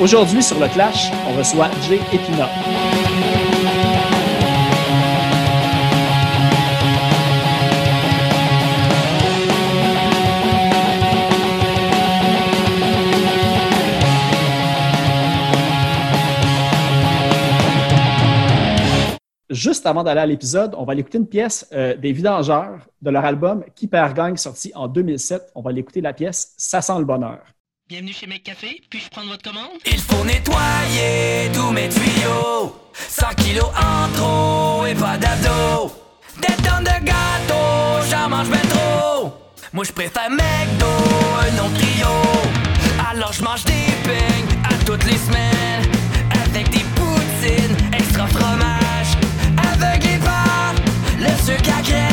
Aujourd'hui, sur le Clash, on reçoit Jay Epina. Juste avant d'aller à l'épisode, on va aller écouter une pièce euh, des Vidangeurs de leur album Qui perd gagne sorti en 2007. On va aller écouter la pièce Ça sent le bonheur. Bienvenue chez Café. puis-je prendre votre commande? Il faut nettoyer tous mes tuyaux. 100 kilos en trop et pas d'abdos Des tonnes de gâteaux, j'en mange bien trop. Moi je préfère McDo, un autre trio. Alors je mange des beignes à toutes les semaines. Avec des poutines, extra fromage. Aveuglé par le sucre à crème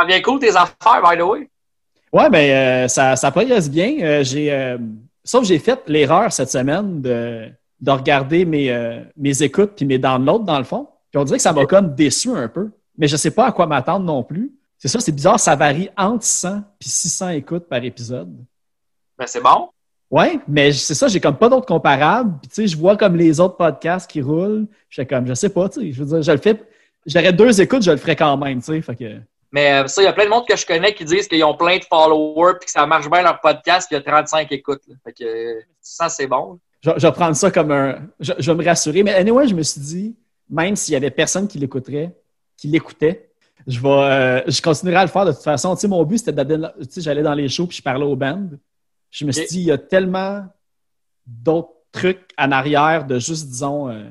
Ça devient cool tes affaires, by the way? Ouais, ben euh, ça, ça progresse bien. Euh, j'ai, euh, sauf que j'ai fait l'erreur cette semaine de, de regarder mes, mes écoutes puis mes downloads dans le fond. Puis on dirait que ça m'a comme déçu un peu. Mais je sais pas à quoi m'attendre non plus. C'est ça, c'est bizarre, ça varie entre 100 puis 600 écoutes par épisode. Ben, c'est bon. Ouais, mais c'est ça, j'ai comme pas d'autres comparables. Puis tu sais, je vois comme les autres podcasts qui roulent. Je comme, je sais pas, tu sais, je veux dire, je le fais. J'aurais deux écoutes, je le ferais quand même, tu sais. Fait que. Mais euh, ça, il y a plein de monde que je connais qui disent qu'ils ont plein de followers puis que ça marche bien leur podcast puis il y a 35 écoutes. là. Fait que euh, ça, c'est bon. Je, je vais prendre ça comme un. Je, je vais me rassurer. Mais anyway, je me suis dit, même s'il y avait personne qui l'écouterait, qui l'écoutait, je vais, euh, je continuerai à le faire de toute façon. Tu sais, mon but, c'était d'aller, tu sais, j'allais dans les shows puis je parlais aux bandes. Je me suis dit, il y a tellement d'autres trucs en arrière de juste, disons, euh,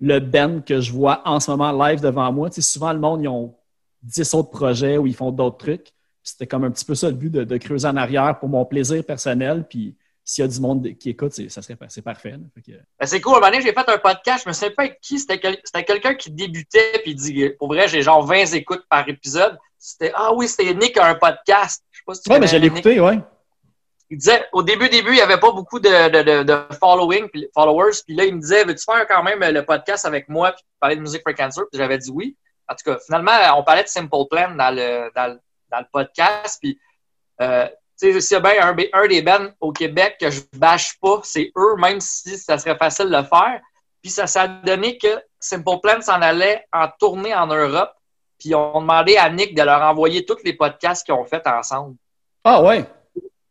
le band que je vois en ce moment live devant moi. Tu sais, souvent, le monde, ils ont 10 autres projets où ils font d'autres trucs. C'était comme un petit peu ça le but de, de creuser en arrière pour mon plaisir personnel. Puis s'il y a du monde qui écoute, c'est, ça serait, c'est parfait. que- Ben, c'est cool. Un moment donné, j'ai fait un podcast. Je me souviens pas avec qui. C'était, quel- c'était quelqu'un qui débutait puis il dit, pour vrai, j'ai genre 20 écoutes par épisode. C'était, ah oui, c'était Nick a un podcast. Je sais pas si tu Ouais, mais je l'ai écouté, ouais. il disait, au début, début, il n'y avait pas beaucoup de, de, de, de following, followers. Puis là, il me disait, veux-tu faire quand même le podcast avec moi, puis parler de musique for cancer? Puis j'avais dit oui. En tout cas, finalement, on parlait de Simple Plan dans le, dans le, dans le podcast. Puis, euh, tu sais, s'il y a bien un, un des bands au Québec que je bâche pas, c'est eux, même si ça serait facile de le faire. Puis ça s'est donné que Simple Plan s'en allait en tournée en Europe. Puis on demandé à Nick de leur envoyer tous les podcasts qu'ils ont fait ensemble. Ah ouais.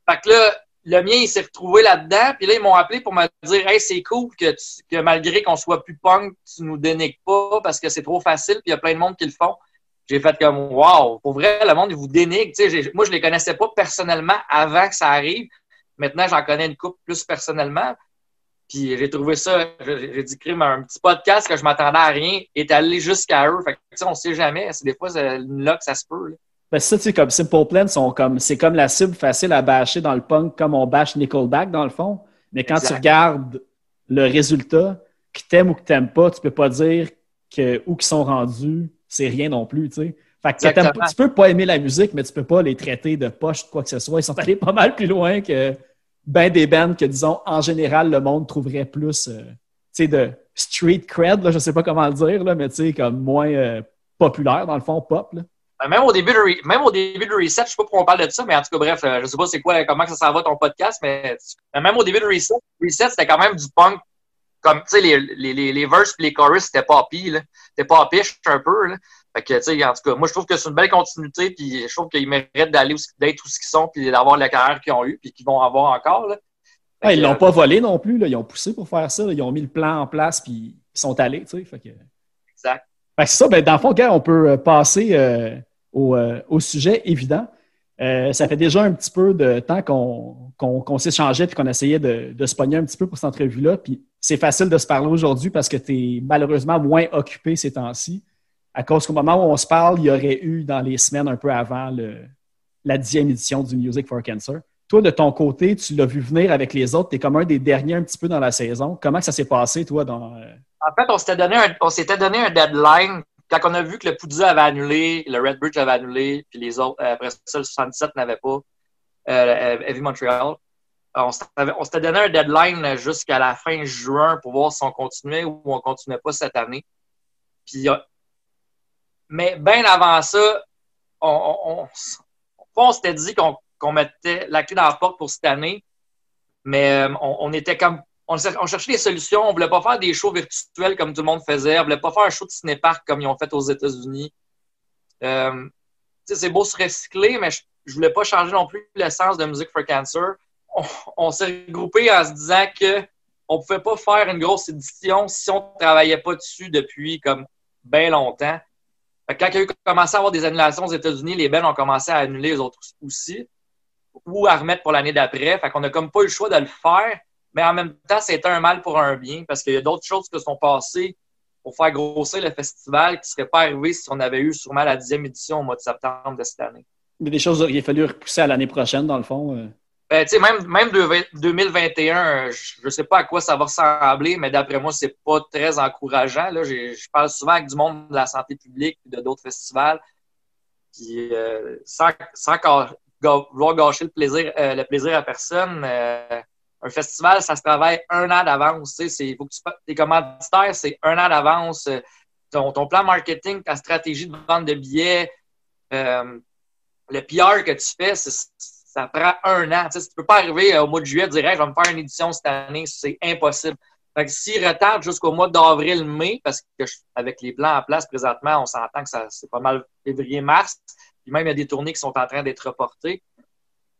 Fait que là, le mien, il s'est retrouvé là-dedans. Puis là, ils m'ont appelé pour me dire Hey, c'est cool que, malgré qu'on soit plus punk, tu nous dénigres pas parce que c'est trop facile, puis il y a plein de monde qui le font. J'ai fait comme Wow, pour vrai, le monde, il vous dénigre. Moi, je les connaissais pas personnellement avant que ça arrive. Maintenant, j'en connais une couple plus personnellement. Puis j'ai trouvé ça, j'ai dit un petit podcast que je m'attendais à rien est allé jusqu'à eux. Fait que, on sait jamais. C'est des fois, là que ça se peut. Ben, ça, tu sais, comme Simple Plan, sont comme, c'est comme la cible facile à bâcher dans le punk, comme on bâche Nickelback dans le fond. Mais quand tu regardes le résultat, que t'aimes ou que t'aimes pas, tu peux pas dire que où qu'ils sont rendus, c'est rien non plus, tu sais. Fait que pas- tu peux pas aimer la musique, mais tu peux pas les traiter de poche quoi que ce soit. Ils sont allés pas mal plus loin que ben des bands que, disons, en général, le monde trouverait plus, euh, tu sais, de street cred, là, je sais pas comment le dire, là, mais tu sais, comme moins euh, populaire, dans le fond, pop, là. Ben, Même au début de même au début de Reset, je sais pas pourquoi on parle de ça, mais en tout cas, bref, euh, je sais pas c'est quoi, comment ça s'en va ton podcast, mais mais même au début de Reset, Reset, c'était quand même du punk. Comme, tu sais, les, les, les, les verses et les chorus, c'était pas pire, là. C'était pas piche un peu, là. Fait que, tu sais, en tout cas, moi, je trouve que c'est une belle continuité, puis je trouve qu'ils méritent d'aller d'être où qu'ils sont, puis d'avoir la carrière qu'ils ont eu, puis qu'ils vont avoir encore, là. Ah, ils l'ont euh, pas volé non plus. Là. Ils ont poussé pour faire ça. là. Ils ont mis le plan en place puis ils sont allés. Tu sais. Fait que... Exact. Fait que c'est ça. Ben, dans le fond, gars, on peut euh, passer euh, au, euh, au sujet évident. Euh, ça fait déjà un petit peu de temps qu'on qu'on qu'on s'échangeait puis qu'on essayait de, de se pogner un petit peu pour cette entrevue-là. Puis c'est facile de se parler aujourd'hui parce que tu es malheureusement moins occupé ces temps-ci. À cause qu'au moment où on se parle, il y aurait eu dans les semaines un peu avant le, la dixième édition du Music for Cancer. Toi, de ton côté, tu l'as vu venir avec les autres. Tu es comme un des derniers un petit peu dans la saison. Comment ça s'est passé, toi, dans. euh, En fait, on s'était donné un, on s'était donné un deadline quand on a vu que le Poudza avait annulé, le Red Bridge avait annulé, puis les autres, euh, après ça, le 77 n'avait pas, euh, Heavy Montreal. On s'était on s'était donné un deadline jusqu'à la fin juin pour voir si on continuait ou on continuait pas cette année. Puis, euh, mais bien avant ça, on, s'était dit qu'on mettait la clé dans la porte pour cette année, mais euh, on était comme on, cher- on cherchait des solutions. On voulait pas faire des shows virtuels comme tout le monde faisait. On voulait pas faire un show de cinépark comme ils ont fait aux États-Unis. Euh, c'est beau se recycler, mais je, je voulais pas changer non plus l'essence de Music for Cancer. On, s'est regroupé en se disant que on pouvait pas faire une grosse édition si on travaillait pas dessus depuis comme bien longtemps. Quand il y a eu commencé à avoir des annulations aux États-Unis, les bands ont commencé à annuler les autres aussi ou à remettre pour l'année d'après. Fait qu'on a comme pas eu le choix de le faire, mais en même temps, c'était un mal pour un bien parce qu'il y a d'autres choses qui sont passées pour faire grossir le festival qui ne seraient pas arrivées si on avait eu sûrement la dixième édition au mois de septembre de cette année. A des choses qu'il a fallu repousser à l'année prochaine, dans le fond. euh. Ben, tu sais, même, même de- 2021, je ne sais pas à quoi ça va ressembler, mais d'après moi, c'est pas très encourageant. Là, je parle souvent avec du monde de la santé publique et de d'autres festivals. Puis euh, sans, sans vouloir gâcher le plaisir, euh, le plaisir à personne, euh, un festival, ça se travaille un an d'avance. C'est- faut que tu tes commanditaires, c'est un an d'avance. Euh, Ton, plan marketing, ta stratégie de vente de billets, euh, le PR que tu fais, ça prend un an. Tu tu peux pas arriver euh, au mois de juillet et dire je vais me faire une édition cette année, c'est impossible. Fait que s'ils retardent jusqu'au mois d'avril-mai, parce que je- avec les plans en place présentement, on s'entend que ça c'est pas mal février-mars, puis même il y a des tournées qui sont en train d'être reportées,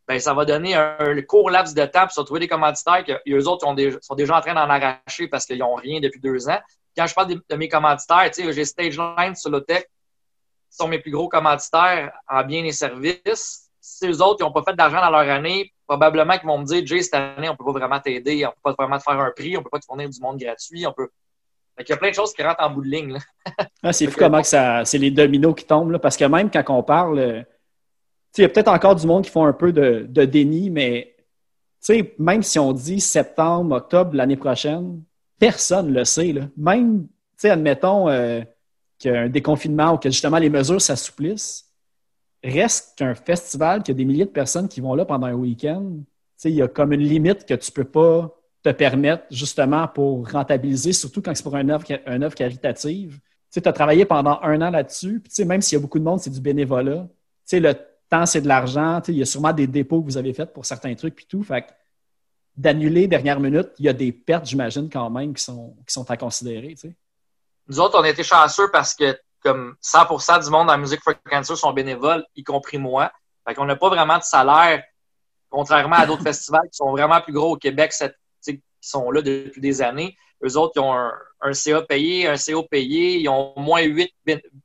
ben, ça va donner un, un court laps de temps pour se retrouver des commanditaires que eux autres ont des- sont déjà en train d'en arracher parce qu'ils n'ont rien depuis deux ans. Quand je parle de, de mes commanditaires, tu sais, j'ai Stageline, Solotech, qui sont mes plus gros commanditaires en biens et services. Si eux autres, n'ont pas fait d'argent dans leur année, probablement qu'ils vont me dire, Jay, cette année, on ne peut pas vraiment t'aider, on ne peut pas vraiment te faire un prix, on ne peut pas te fournir du monde gratuit, on peut. Fait qu'il y a plein de choses qui rentrent en bout de ligne. Ah, c'est fou comment que ça, c'est les dominos qui tombent, là, parce que même quand on parle, euh, il y a peut-être encore du monde qui font un peu de, de déni, mais même si on dit septembre, octobre l'année prochaine, personne ne le sait. Là. Même, admettons euh, qu'un déconfinement ou que justement les mesures s'assouplissent, reste qu'un festival, qu'il y a des milliers de personnes qui vont là pendant un week-end, il y a comme une limite que tu peux pas te permettre justement pour rentabiliser, surtout quand c'est pour une œuvre, une œuvre caritative. Tu as travaillé pendant un an là-dessus, puis même s'il y a beaucoup de monde, c'est du bénévolat. Tu sais, le c'est de l'argent. Il y a sûrement des dépôts que vous avez faits pour certains trucs, puis tout. Fait d'annuler dernière minute, il y a des pertes, j'imagine, quand même, qui sont, qui sont à considérer. Nous autres, on a été chanceux parce que comme 100% du monde dans Music for Cancer sont bénévoles, y compris moi. Fait qu'on n'a pas vraiment de salaire, contrairement à d'autres festivals qui sont vraiment plus gros au Québec, qui sont là depuis des années. Eux autres, ils ont un, un CA payé, un CO payé, ils ont au moins huit,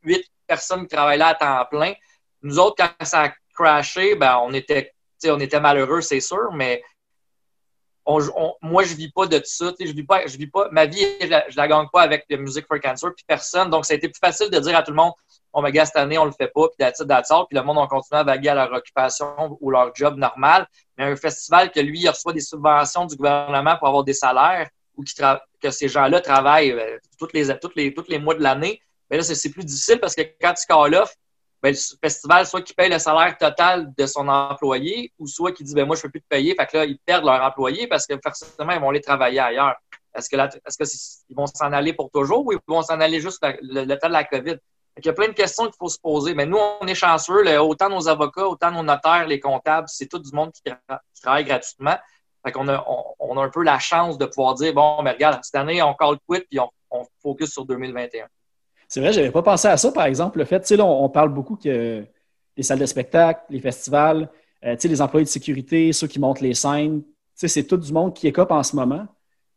huit personnes qui travaillent là à temps plein. Nous autres, quand ça a crashé, ben, on était, on était malheureux, c'est sûr, mais moi, je vis pas de ça. Je vis pas, je vis pas, ma vie, je je la gagne pas avec le Music for Cancer, puis personne. Donc, ça a été plus facile de dire à tout le monde, on me gars, cette année, on le fait pas, puis that's all. Puis le monde, on continue à vaguer à leur occupation ou leur job normal. Mais un festival que lui, il reçoit des subventions du gouvernement pour avoir des salaires ou que ces gens-là travaillent euh, les, les, tous les mois de l'année, mais là, c'est c'est plus difficile parce que quand tu call off, ben, le festival, soit qui paye le salaire total de son employé, ou soit qui dit, ben, moi, je peux plus te payer. Fait que là, ils perdent leur employé parce que forcément, ils vont aller travailler ailleurs. Est-ce que est-ce que ils vont s'en aller pour toujours ou ils vont s'en aller juste le, temps de la COVID? Qu'il y a plein de questions qu'il faut se poser. Mais nous, on est chanceux. là, autant nos avocats, autant nos notaires, les comptables, c'est tout du monde qui, tra- qui travaille gratuitement. Fait qu'on a, on, on a un peu la chance de pouvoir dire, bon, mais regarde, cette année, on call quit puis on, on focus sur 2021. C'est vrai, j'avais pas pensé à ça, par exemple, le fait, tu sais, on, on parle beaucoup que les salles de spectacle, les festivals, euh, tu sais, les employés de sécurité, ceux qui montent les scènes, tu sais, c'est tout du monde qui écope en ce moment.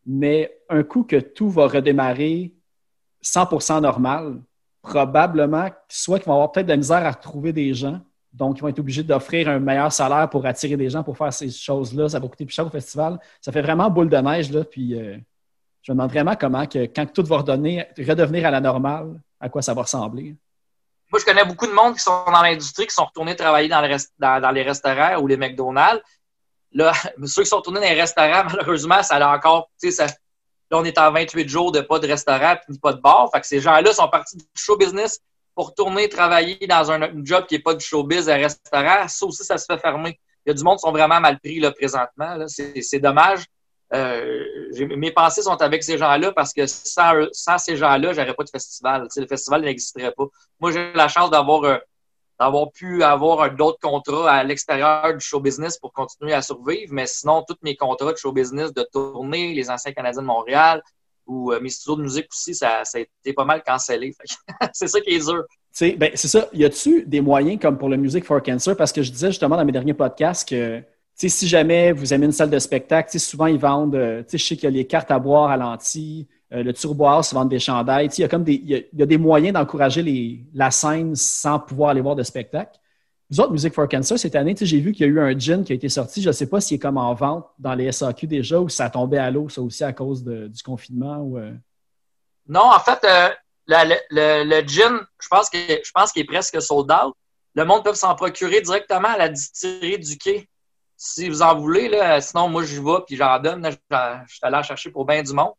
Mais un coup que tout va redémarrer 100% normal, probablement, soit qu'ils vont avoir peut-être de la misère à retrouver des gens, donc ils vont être obligés d'offrir un meilleur salaire pour attirer des gens pour faire ces choses-là. Ça va coûter plus cher au festival. Ça fait vraiment boule de neige, là, puis euh, je me demande vraiment comment, quand tout va redonner, redevenir à la normale, à quoi ça va ressembler. Moi, je connais beaucoup de monde qui sont dans l'industrie, qui sont retournés travailler dans, les restaurants ou les McDonald's. Là, ceux qui sont retournés dans les restaurants, malheureusement, ça a encore, là, on est en 28 jours de pas de restaurant puis pas de bar. Fait que ces gens-là sont partis du show business pour retourner travailler dans un, un job qui n'est pas du showbiz à restaurant. Ça aussi, ça se fait fermer. Il y a du monde qui sont vraiment mal pris, là, présentement. c'est dommage. Euh, mes pensées sont avec ces gens-là parce que sans, ces gens-là, j'aurais pas de festival. Le festival n'existerait pas. Moi, j'ai la chance d'avoir euh, pu avoir d'autres contrats à l'extérieur du show business pour continuer à survivre, mais sinon, tous mes contrats de show business de tournée, les anciens Canadiens de Montréal ou euh, mes studios de musique aussi, ça, a été pas mal cancellé. C'est ça qui est dur. Ben, c'est ça. Y a-tu des moyens comme pour le Music for Cancer? Parce que je disais justement dans mes derniers podcasts que si jamais vous aimez une salle de spectacle, souvent ils vendent, euh, je sais qu'il y a les cartes à boire à l'anti, euh, le turboir, se vendent des chandails. Il y a des, moyens d'encourager la scène sans pouvoir aller voir de spectacle. Vous autres, Music for Cancer, cette année, j'ai vu qu'il y a eu un gin qui a été sorti. Je ne sais pas s'il est comme en vente dans les SAQ déjà ou ça tombé à l'eau, ça aussi à cause du confinement. Euh, Non, en fait, le, gin, je pense que je pense qu'il est presque sold out. Le monde peut s'en procurer directement à la distillerie du quai. Si vous en voulez, là, sinon moi j'y vais puis j'en donne. Je suis allé chercher pour bien du monde.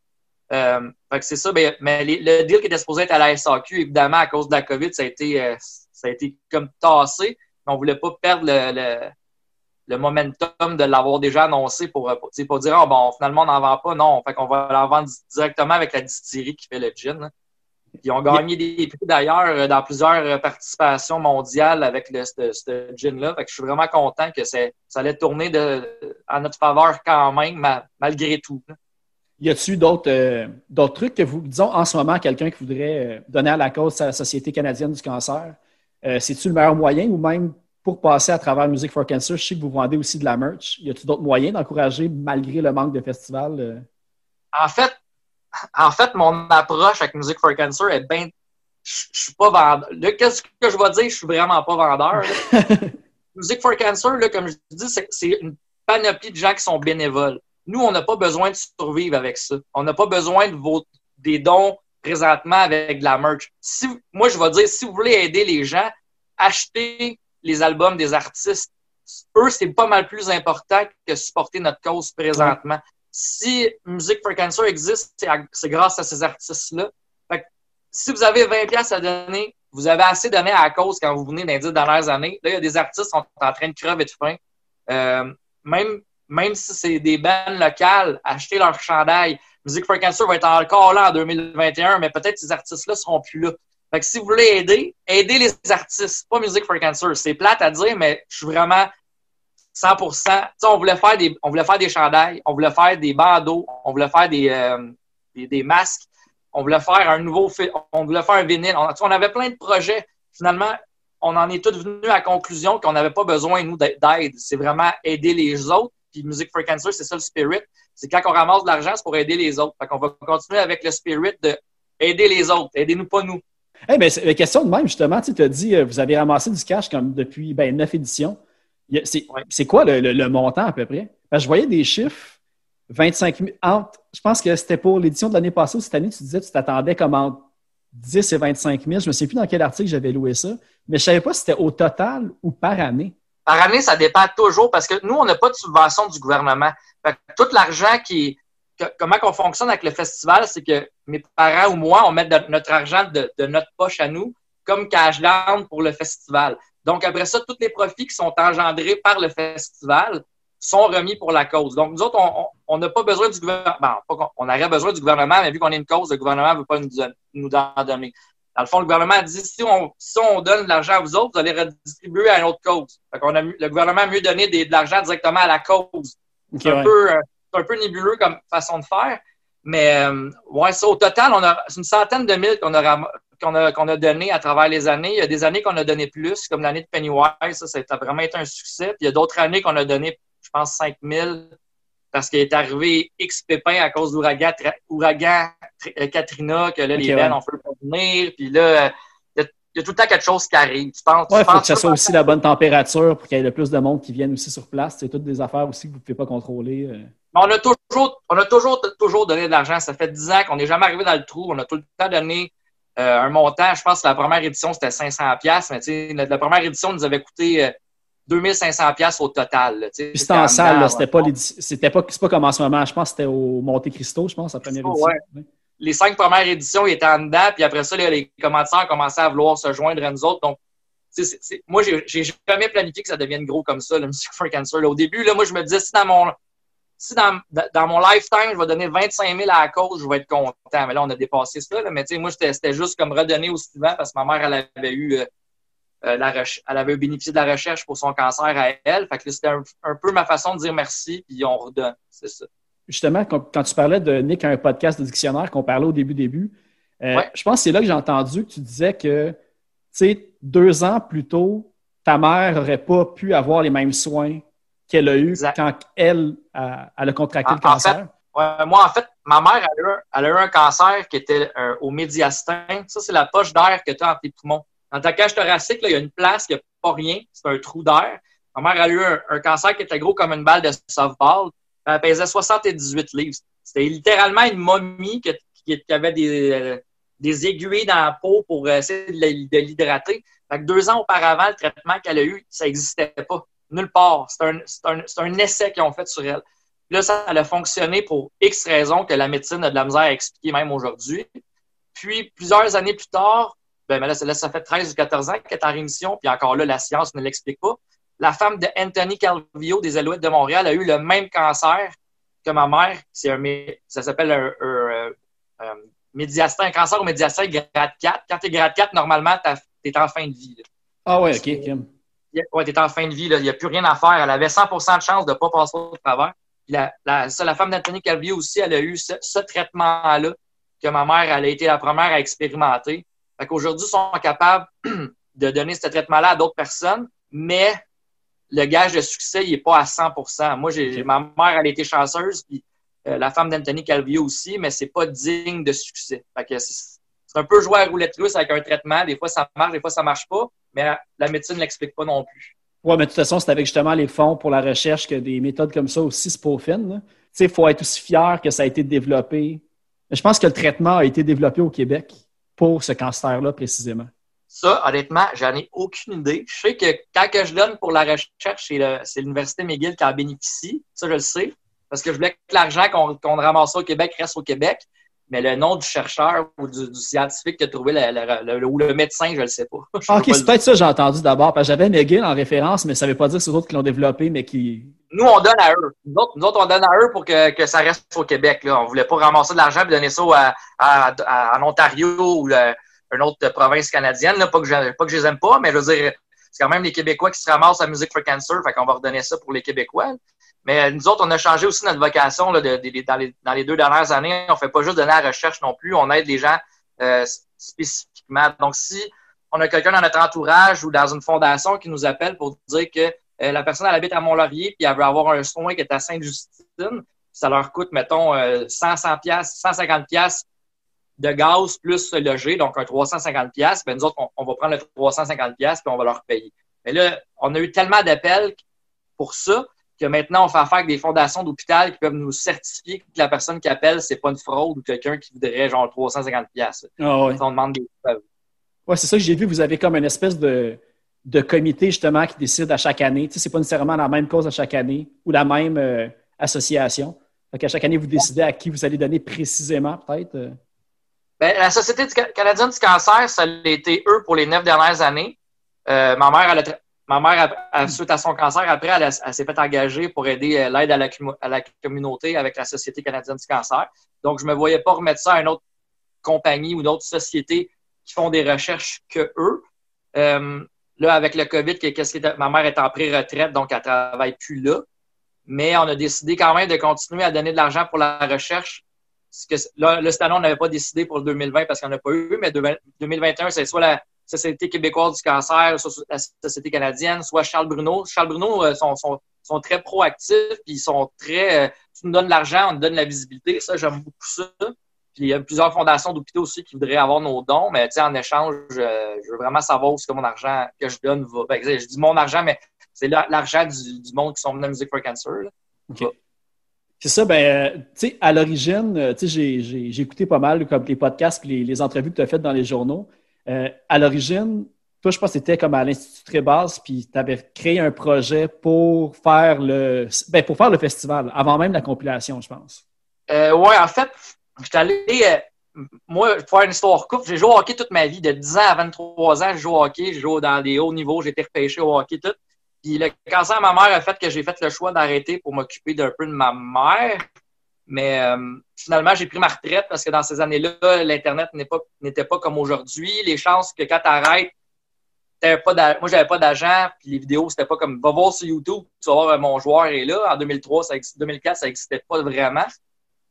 Euh, fait que c'est ça, ben, mais les- le deal qui était supposé être à la SAQ, évidemment, à cause de la COVID, ça a été, euh, ça a été comme tassé, mais on voulait pas perdre le, le, momentum de l'avoir déjà annoncé pour, pour, pour dire, oh, bon, finalement, on n'en vend pas. Non, fait qu'on va l'en vendre directement avec la distillerie qui fait le gin. Ils ont gagné des prix d'ailleurs euh, dans plusieurs euh, participations mondiales avec le, ce, gin-là. je suis vraiment content que ça allait tourner de, à notre faveur quand même, malgré tout. Y a-t-il d'autres euh, d'autres trucs que vous, disons en ce moment, quelqu'un qui voudrait donner à la cause à la Société canadienne du cancer, c'est-tu le meilleur moyen ou même pour passer à travers Music for Cancer, je sais que vous vendez aussi de la merch. Y a-t-il d'autres moyens d'encourager malgré le manque de festivals? En fait, en fait, mon approche avec Music for Cancer est bien. Je suis pas vendeur. Qu'est-ce que je vais dire? Je suis vraiment pas vendeur. Music for Cancer, là, comme je dis, c'est une panoplie de gens qui sont bénévoles. Nous, on n'a pas besoin de survivre avec ça. On n'a pas besoin de vos, des dons présentement avec de la merch. Si, moi, je vais dire, si vous voulez aider les gens, achetez les albums des artistes. Eux, c'est pas mal plus important que supporter notre cause présentement si Music for Cancer existe, c'est grâce à ces artistes-là. Si vous avez 20 pièces à donner, vous avez assez donné à cause quand vous venez dans les 10 dernières années. Là, il y a des artistes qui sont en train de crever de faim. Euh, même, même si c'est des bandes locales, achetez leur chandail. Music for Cancer va être encore là en 2021, mais peut-être ces artistes-là seront plus là. Fait que si vous voulez aider, aidez les artistes, pas Music for Cancer. C'est plate à dire, mais je suis vraiment 100 on voulait faire des on voulait faire des chandails, on voulait faire des bandeaux, on voulait faire des, euh, des, masques, on voulait faire un nouveau on voulait faire un vinyle. On, avait plein de projets. Finalement, on en est tous venus à la conclusion qu'on n'avait pas besoin, nous, d'aide. C'est vraiment aider les autres. Puis Music for Cancer, c'est ça le spirit. C'est quand on ramasse de l'argent, c'est pour aider les autres. Fait qu'on va continuer avec le spirit de aider les autres. Aidez-nous pas nous. Eh hey, ben, question de même, justement. Tu as dit, euh, vous avez ramassé du cash comme depuis ben, neuf éditions. C'est quoi le, montant à peu près? Parce que je voyais des chiffres, 25 000, je pense que c'était pour l'édition de l'année passée ou cette année, tu disais que tu t'attendais comme entre 10 et 25 000. Je ne me souviens plus dans quel article j'avais loué ça, mais je ne savais pas si c'était au total ou par année. Par année, ça dépend toujours parce que nous, on n'a pas de subvention du gouvernement. tout l'argent qui. comment on fonctionne avec le festival, c'est que mes parents ou moi, on met notre argent de, de notre poche à nous comme Cashland pour le festival. Donc, après ça, tous les profits qui sont engendrés par le festival sont remis pour la cause. Donc, nous autres, on n'a pas besoin du gouvernement. Bon, on aurait besoin du gouvernement, mais vu qu'on est une cause, le gouvernement ne veut pas nous, nous en donner. Dans le fond, le gouvernement a dit si on, si on donne de l'argent à vous autres, vous allez redistribuer à une autre cause. Fait qu'on a, le gouvernement a mieux donné de l'argent directement à la cause. c'est un, peu, euh, un peu nébuleux comme façon de faire. Mais euh, ouais, ça, au total, on a une centaine de mille qu'on a qu'on a, qu'on a donné à travers les années. Il y a des années qu'on a donné plus, comme l'année de Pennywise, ça, ça a vraiment été un succès. Puis il y a d'autres années qu'on a donné, je pense, 5 000 parce qu'il est arrivé X pépins à cause d'ouragan ouragan, euh, Katrina, que là, les bennes, on peut pas venir. Puis là, il y, a, tout le temps quelque chose qui arrive. Tu penses, il faut que ça soit aussi la bonne température pour qu'il y ait le plus de monde qui vienne aussi sur place. C'est toutes des affaires aussi que vous ne pouvez pas contrôler. Euh. On a toujours, on a toujours, toujours donné de l'argent. Ça fait 10 ans qu'on n'est jamais arrivé dans le trou. On a tout le temps donné euh, un montant, je pense que la première édition, c'était 500 pièces, mais tu sais, la, première édition nous avait coûté 2500 euh, pièces au total. c'était en salle, c'était pas, c'était pas, c'est pas comme en ce moment. Je pense que c'était au Monte Cristo, je pense, la première édition. Les cinq premières éditions, étaient en dedans, puis après ça, les, commentateurs commençaient à vouloir se joindre à nous autres. Donc, moi, j'ai jamais planifié que ça devienne gros comme ça, le Music for Cancer. au début, là, moi, je me disais, si dans mon, si dans, dans, mon lifetime, je vais donner 25 000 à la cause, je vais être content. Mais là, on a dépassé ça. Là. Mais moi, c'était juste comme redonner au suivant parce que ma mère, elle avait eu euh, euh, la elle avait bénéficié de la recherche pour son cancer à elle. Fait que c'était un, peu ma façon de dire merci, puis on redonne. C'est ça. Justement, quand, tu parlais de Nick, un podcast de dictionnaire qu'on parlait au début début, euh, je pense que c'est là que j'ai entendu que tu disais que, tu sais, deux ans plus tôt, ta mère n'aurait pas pu avoir les mêmes soins qu'elle a eu quand elle, a, a contracté le cancer? moi, en fait, ma mère, elle a, eu, un cancer qui était euh, au médiastin. Ça, c'est la poche d'air que tu as entre tes poumons. Dans ta cage thoracique, il y a une place qui n'a pas rien. C'est un trou d'air. Ma mère a eu un, cancer qui était gros comme une balle de softball. Elle pesait 78 livres. C'était littéralement une momie qui, avait des, euh, des aiguilles dans la peau pour essayer de l'hydrater. deux ans auparavant, le traitement qu'elle a eu, ça n'existait pas. Nulle part. C'est un, un, essai qu'ils ont fait sur elle. Là, ça a fonctionné pour X raisons que la médecine a de la misère à expliquer même aujourd'hui. Puis, plusieurs années plus tard, ben, là, ça, fait 13 ou 14 ans qu'elle est en rémission, puis encore là, la science ne l'explique pas. La femme de Anthony Calvio des Alouettes de Montréal a eu le même cancer que ma mère. C'est un, ça s'appelle un, un, un, médiastin, un cancer au médiastin grade 4. Quand tu es grade 4, normalement, tu es en fin de vie. Là. Ah ouais, OK, Kim. Ouais, tu es en fin de vie. Il n'y a plus rien à faire. Elle avait 100% de chance de ne pas passer au travers. la, la, ça, la femme d'Anthony Calvio aussi, elle a eu ce, ce traitement-là que ma mère, elle a été la première à expérimenter. Fait qu'aujourd'hui, ils sont capables de donner ce traitement-là à d'autres personnes, mais le gage de succès, il n'est pas à 100% Moi, j'ai, ma mère, elle a été chanceuse, puis euh, la femme d'Anthony Calvio aussi, mais c'est pas digne de succès. Fait que c'est, c'est un peu jouer à roulette russe avec un traitement. Des fois, ça marche, des fois, ça marche pas, mais la médecine ne l'explique pas non plus. Oui, mais de toute façon, c'est avec justement les fonds pour la recherche que des méthodes comme ça aussi se peaufinent. Tu sais, il faut être aussi fier que ça a été développé. Je pense que le traitement a été développé au Québec pour ce cancer-là précisément. Ça, honnêtement, j'en ai aucune idée. Je sais que quand que je donne pour la recherche, c'est l'Université McGill qui en bénéficie. Ça, je le sais. Parce que je voulais que l'argent qu'on qu ramasse au Québec reste au Québec. Mais le nom du chercheur ou du, du scientifique qui a trouvé le, ou le médecin, je ne le sais pas. Ah, ok, c'est peut-être ça que j'ai entendu d'abord. Parce que j'avais McGill en référence, mais ça ne veut pas dire que c'est eux autres qui l'ont développé, mais qui. Nous, on donne à eux. Nous autres, nous autres on donne à eux pour que, que ça reste au Québec. Là. On ne voulait pas ramasser de l'argent et donner ça à, à, à, à Ontario ou le, une autre province canadienne. Là. Pas, que je, pas que je les aime pas, mais je veux dire, c'est quand même les Québécois qui se ramassent à Music for Cancer. Fait qu'on va redonner ça pour les Québécois. Mais nous autres, on a changé aussi notre vocation là, de, de, de, dans, les, dans, les, deux dernières années. On fait pas juste à la recherche non plus, on aide les gens euh, spécifiquement. Donc, si on a quelqu'un dans notre entourage ou dans une fondation qui nous appelle pour dire que euh, la personne elle habite à Mont-Laurier puis elle veut avoir un soin qui est à Sainte-Justine, ça leur coûte, mettons, euh, 100, 100 pièces, 150 pièces de gaz plus loger, donc un 350 pièces. Ben nous autres, on, on, va prendre le 350 pièces puis on va leur payer. Mais là, on a eu tellement d'appels pour ça que maintenant, on fait affaire avec des fondations d'hôpital qui peuvent nous certifier que la personne qui appelle, c'est pas une fraude ou quelqu'un qui voudrait genre 350 pièces. Ouais. On demande des preuves. Oui, c'est ça que j'ai vu. Vous avez comme une espèce de, de comité justement qui décide à chaque année. Tu sais, c'est pas nécessairement la même cause à chaque année ou la même euh, association. Donc, à chaque année, vous décidez à qui vous allez donner précisément, peut-être. Euh... Ben, la Société canadienne du cancer, ça a été eux pour les neuf dernières années. Euh, ma mère, elle a, ma mère, suite à son cancer, après, elle, s'est fait engager pour aider euh, l'aide à la, communauté avec la Société canadienne du cancer. Donc, je ne me voyais pas remettre ça à une autre compagnie ou d'autres sociétés qui font des recherches que eux. Euh, là, avec le COVID, qu'est-ce qui ma mère est en pré-retraite, donc elle ne travaille plus là. Mais on a décidé quand même de continuer à donner de l'argent pour la recherche. Que, là, là, cette on n'avait pas décidé pour le 2020 parce qu'on n'a pas eu, mais 2021, c'est soit la Société québécoise du cancer, soit la Société canadienne, soit Charles Bruno. Charles Bruno euh, sont, sont, sont, très proactifs, puis ils sont très. Euh, tu nous donnes l'argent, on nous donne la visibilité. Ça, j'aime beaucoup ça. Puis il y a plusieurs fondations d'hôpitaux aussi qui voudraient avoir nos dons, mais tu sais, en échange, euh, je veux vraiment savoir où ce que mon argent que je donne va. Ben, je dis mon argent, mais c'est l'argent du, du, monde qui sont venus à Music for Cancer. Okay. C'est ça, ben, tu sais, à l'origine, tu sais, j'ai écouté pas mal comme les podcasts et les, les, entrevues que tu as faites dans les journaux. Euh, à l'origine, toi, je pense que c'était comme à l'Institut Trébas, puis tu avais créé un projet pour faire le ben, pour faire le festival, avant même la compilation, je pense. Euh, oui, en fait, j'étais allé. Euh, moi, pour faire une histoire courte, j'ai joué au hockey toute ma vie. De 10 ans à 23 ans, je joue au hockey, je joue dans des hauts niveaux, j'ai été repêché au hockey tout. Puis le cancer à ma mère a fait que j'ai fait le choix d'arrêter pour m'occuper d'un peu de ma mère. Mais euh, finalement, j'ai pris ma retraite parce que dans ces années-là, l'Internet n'était pas, comme aujourd'hui. Les chances que quand tu arrêtes, pas moi, j'avais pas d'agent, puis les vidéos, c'était pas comme va voir sur YouTube, tu vas voir mon joueur est là. En 2003, ça, 2004, ça n'existait pas vraiment.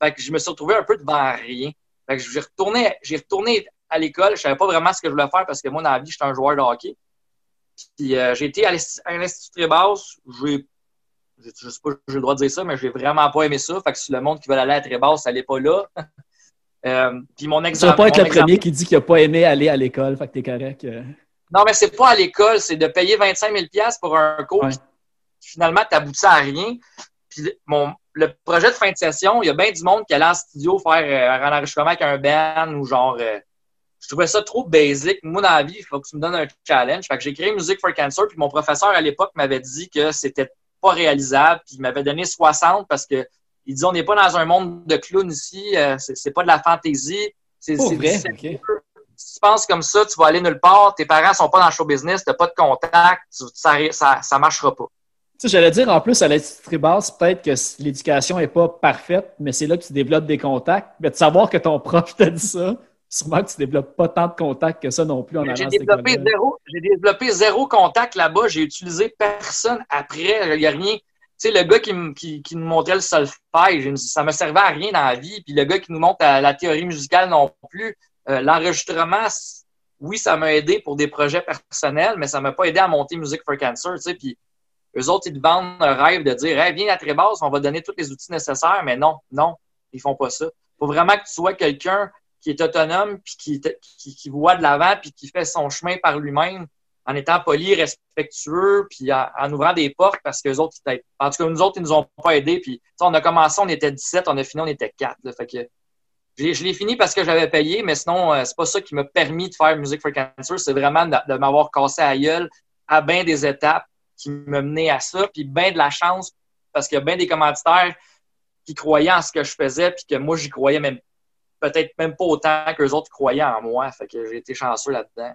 Fait que je me suis retrouvé un peu devant rien. Fait que j'ai retourné, retourné à l'école. Je savais pas vraiment ce que je voulais faire parce que moi, dans la vie, j'étais un joueur de hockey. Puis euh, j'ai été à l'Institut Trébas. J'ai je sais pas si j'ai le droit de dire ça, mais j'ai vraiment pas aimé ça. Fait que si le monde qui veut aller à très basse, ça n'est pas là. euh, puis mon exemple. Tu vas pas être le premier qui dit qu'il n'a pas aimé aller à l'école, fait que t'es correct. Euh... Non, mais c'est pas à l'école, c'est de payer 25 000 pour un cours. Ouais. Finalement, t'aboutis à rien. Puis mon, le projet de fin de session, il y a bien du monde qui allait en studio faire euh, un enregistrement avec un band ou genre. Euh, je trouvais ça trop basic. Moi, dans la vie, il faut que tu me donnes un challenge. Fait que j'ai créé Music for Cancer, puis mon professeur à l'époque m'avait dit que c'était pas réalisable. Puis il m'avait donné 60 parce que il dit on n'est pas dans un monde de clowns ici, euh, c'est pas de la fantaisie. C'est oh, vrai? Okay. tu penses comme ça, tu vas aller nulle part, tes parents sont pas dans le show business, t'as pas de contact, tu- ça, ça, ça marchera pas. Tu sais, j'allais dire en plus à l'Institut basse, peut-être que l'éducation n'est pas parfaite, mais c'est là que tu développes des contacts. Mais de savoir que ton prof t'a dit ça, sûrement que tu développes pas tant de contacts que ça non plus en allant J'ai développé, zéro, j'ai développé zéro contact là-bas. J'ai utilisé personne après. Il n'y a rien. Tu sais, le gars qui, me- qui, qui nous montrait le solfège, ça me servait à rien dans la vie. Puis le gars qui nous montre euh, la théorie musicale non plus. Euh, L'enregistrement, oui, ça m'a aidé pour des projets personnels, mais ça m'a pas aidé à monter Music for Cancer. Tu sais, puis eux autres, ils te vendent un rêve de dire, hey, viens à très basse, on va donner tous les outils nécessaires. Mais non, non, ils font pas ça. faut vraiment que tu sois quelqu'un qui est autonome, puis qui, qui, qui voit de l'avant, puis qui fait son chemin par lui-même, en étant poli, respectueux, puis en, ouvrant des portes, parce que autres. En tout cas, nous autres, ils nous ont pas aidés, puis on a commencé, on était 17, on a fini, on était 4. Là, fait que je l'ai- fini parce que j'avais payé, mais sinon, euh, c'est pas ça qui m'a permis de faire Music for Cancer, c'est vraiment de, m'avoir cassé à gueule à bien des étapes qui me menaient à ça, puis bien de la chance, parce qu'il y a bien des commanditaires qui croyaient en ce que je faisais, puis que moi, j'y croyais même peut-être même pas autant que les autres croyaient en moi. Fait que j'ai été chanceux là-dedans.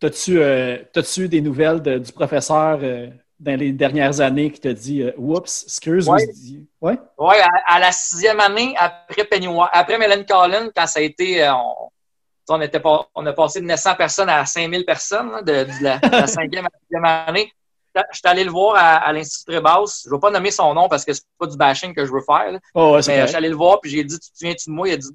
T'as-tu euh, eu des nouvelles de- du professeur euh, dans les dernières années qui t'a dit euh, Oups, excuse, Ouais. ou se dit- Ouais? Ouais, à, à la sixième année, après Pennywise, après Mélanie Collin, quand ça a été, euh, on, on, était pas, on a passé de 900 personnes à 5000 personnes là, de, de la, de la cinquième à la sixième année. J'étais allé le voir à, à l'Institut Trébasse. Je ne vais pas nommer son nom parce que c'est pas du bashing que je veux faire. là. Oh, ouais, Mais correct. j'allais le voir, puis j'ai dit, tu te souviens-tu de moi? Il a dit,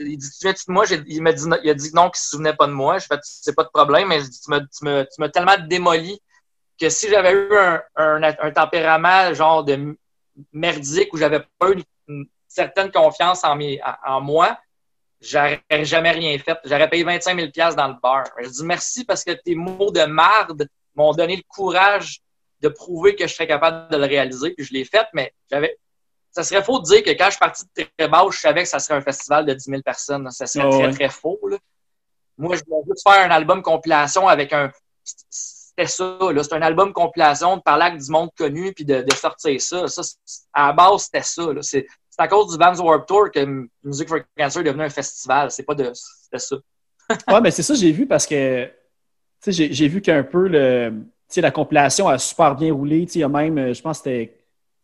il dit, tu moi? Il m'a dit, a dit non, qu'il se souvenait pas de moi. Je fait, c'est pas de problème, mais tu m'as, tu tu tellement démoli que si j'avais eu un, un, tempérament genre de merdique où j'avais pas eu une, certaine confiance en, mes, en, moi, j'aurais jamais rien fait. J'aurais payé 25 000 piastres dans le bar. Je dis merci parce que tes mots de marde m'ont donné le courage de prouver que je serais capable de le réaliser. Je l'ai fait, mais j'avais. Ça serait faux de dire que quand je suis parti de très bas, je savais que ça serait un festival de 10 000 personnes. là. Ça serait très, ouais. très faux. là. Moi, je voulais juste faire un album compilation avec un. C'était ça, là. C'était un album compilation de parler avec du monde connu puis de, de sortir ça. à la base, c'était ça. C'est à cause du Vans Warped Tour que Music for Cancer est devenu un festival. C'est pas de. C'était ça. Ouais, mais c'est ça, j'ai vu parce que tu sais, j'ai vu qu'un peu le, tu sais, la compilation a super bien roulé. Tu sais, Il y a même, euh, je pense que c'était-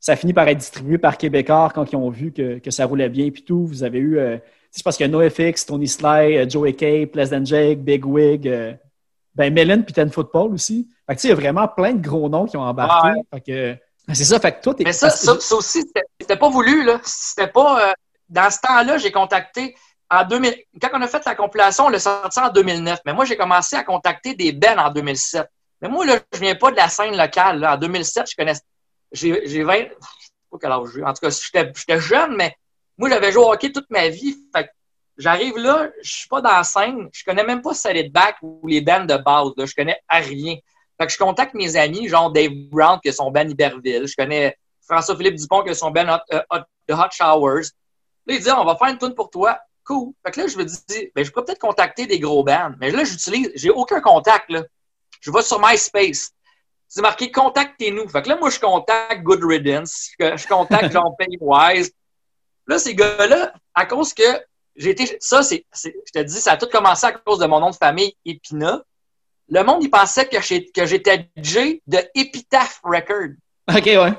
ça a fini par être distribué par Québécois quand ils ont vu que, que ça roulait bien. Puis tout, vous avez eu, euh, je pense qu'il y a NoFX, Tony Sly, euh, Joey K, Pleasant Jake, Big Wig, euh, ben Melon puis Ten Football aussi. Fait que, tu sais, il y a vraiment plein de gros noms qui ont embarqué. Fait que, ben, c'est ça, fait que toi, t'es. Mais ça, ça, ça aussi, c'était- pas voulu, là. C'était pas. euh, dans ce temps-là, j'ai contacté. En 2000, quand on a fait la compilation, on l'a sorti en 2009. Mais moi, j'ai commencé à contacter des bands en 2007. Mais moi, là, je viens pas de la scène locale. Là. En 2007, je connais. J'ai j'ai 20. Je sais pas quel âge j'ai. En tout cas, j'étais jeune, mais moi, j'avais joué au hockey toute ma vie. Fait j'arrive là, je suis pas dans la scène. Je connais même pas Solid Back ou les bands de base. Je connais rien. Fait que je contacte mes amis, genre Dave Brown, qui a son band Iberville. Je connais François-Philippe Dupont, qui a son band Hot, euh, Hot- The Hot Showers. Là, il dit, on va faire une tune pour toi. Cool. Fait que là, je me dis, ben, je pourrais peut-être contacter des gros bands. Mais là, j'utilise, j'ai aucun contact. Je vais sur MySpace. C'est marqué contactez-nous. Fait que là, moi, je contacte Good Riddance. Je, contacte Jean Pennywise. Là, ces gars-là, à cause que j'ai été, ça, c'est, je te dis, ça a tout commencé à cause de mon nom de famille, Epina. Le monde, il pensait que que j'étais J de Epitaph Record. OK, ouais.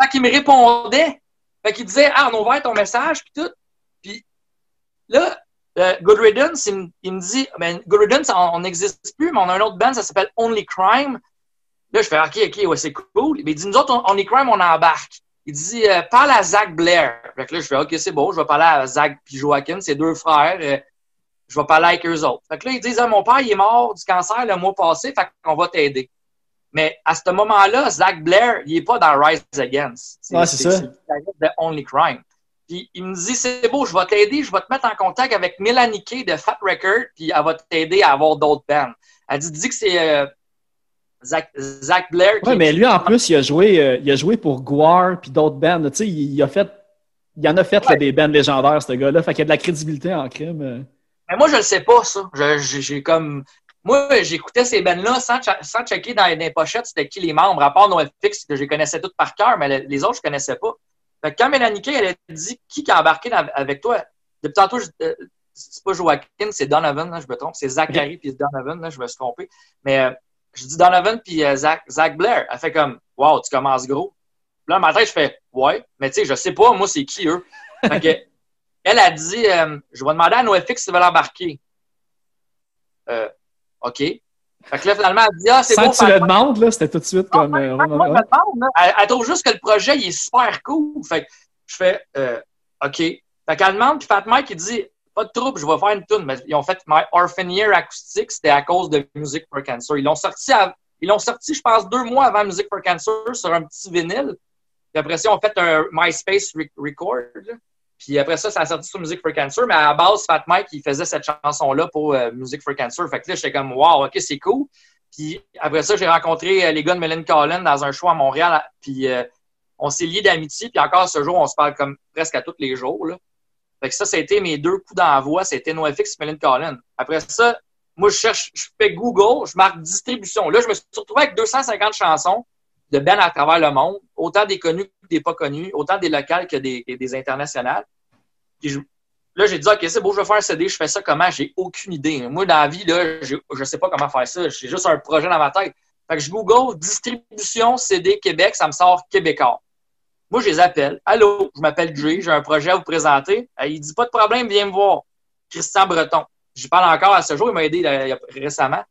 Fait qu'il me répondait. Fait qu'il disait, ah, on a ouvert ton message, puis tout. Puis là, euh, Good Riddance, il, me- il me dit, ben, Good Riddance, on n'existe plus, mais on a un autre band, ça s'appelle Only Crime. Là, je fais, OK, OK, ouais, c'est cool. Mais il dit, nous autres, on- Only Crime, on embarque. Il dit, euh, parle à Zach Blair. Fait que là, je fais, OK, c'est bon, je vais parler à Zach puis Joaquin, c'est deux frères. euh, je vais parler avec eux autres. Fait que là, ils disent, ah, mon père, il est mort du cancer le mois passé, fait qu'on va t'aider. Mais à ce moment-là, Zach Blair, il est pas dans Rise Against. Ouais, c'est ça. le guitariste de Only Crime. Puis il me dit, c'est beau, je vais t'aider, je vais te mettre en contact avec Mélanie Kay de Fat Record, puis elle va t'aider à avoir d'autres bands. Elle dit, dis que c'est euh, Zach, Zach Blair Ouais, mais lui, en plus, il a joué, euh, il a joué pour Guar puis d'autres bands. Tu sais, il, il a fait, il en a fait là, des bands légendaires, ce gars-là. Fait qu'il y a de la crédibilité en crime. euh. Mais moi, je le sais pas, ça. J'ai comme. Moi, j'écoutais ces bands-là sans, sans checker dans, les- pochettes c'était qui les membres, à part NoFX, que je les connaissais toutes par cœur, mais le- les autres, je connaissais pas. Fait que quand Mélanie Kay, elle a dit qui qui a embarqué dans- avec toi, depuis tantôt, je- euh, c'est pas Joaquin, c'est Donovan, là, je me trompe. C'est Zachary puis Donovan, là, je me suis trompé. Mais euh, je dis Donovan puis euh, Zach, Zach Blair. Elle fait comme, wow, tu commences gros. Puis là, ma tête, je fais, ouais, mais tu sais, je sais pas, moi, c'est qui eux. Fait que, elle a dit, euh, je vais demander à NoFX s'ils veulent embarquer. Euh, OK. Fait que là, finalement, elle dit, ah, c'est Sans bon. que tu le demandes, là, c'était tout de suite comme. euh, là, elle, elle trouve juste que le projet, il est super cool. Fait que je fais, euh, OK. Fait qu'elle demande, puis Fat Mike, il dit, pas de trouble, je vais faire une tune. Mais ils ont fait My Orphan Year acoustique, c'était à cause de Music for Cancer. Ils l'ont sorti, ils l'ont sorti, je pense, deux mois avant Music for Cancer sur un petit vinyle. Puis après ça, ils ont fait un MySpace re- record. Puis après ça, ça a sorti sur Music for Cancer. Mais à la base, Fat Mike, il faisait cette chanson-là pour euh, Music for Cancer. Fait que là, j'étais comme, wow, OK, c'est cool. Puis après ça, j'ai rencontré euh, les gars de Mellen Collin dans un show à Montréal. Puis euh, on s'est liés d'amitié. Puis encore ce jour, on se parle comme presque à tous les jours. Fait que ça, été mes deux coups d'envoi. C'était NoFX et Mellen Collin. Après ça, moi, je cherche, je fais Google, je marque distribution. Là, je me suis retrouvé avec 250 chansons de Ben à travers le monde, autant des connus que des pas connus, autant des locales que des, internationales. Je- là, j'ai dit, OK, c'est beau, je vais faire un CD, je fais ça comment? J'ai aucune idée. Moi, dans la vie, là, je sais pas comment faire ça. J'ai juste un projet dans ma tête. Fait que je Google distribution CD Québec, ça me sort Québécois. Moi, je les appelle. Allô, je m'appelle Jay, j'ai un projet à vous présenter. Euh, Il dit, pas de problème, viens me voir. Christian Breton. J'y parle encore à ce jour, il m'a aidé là, récemment.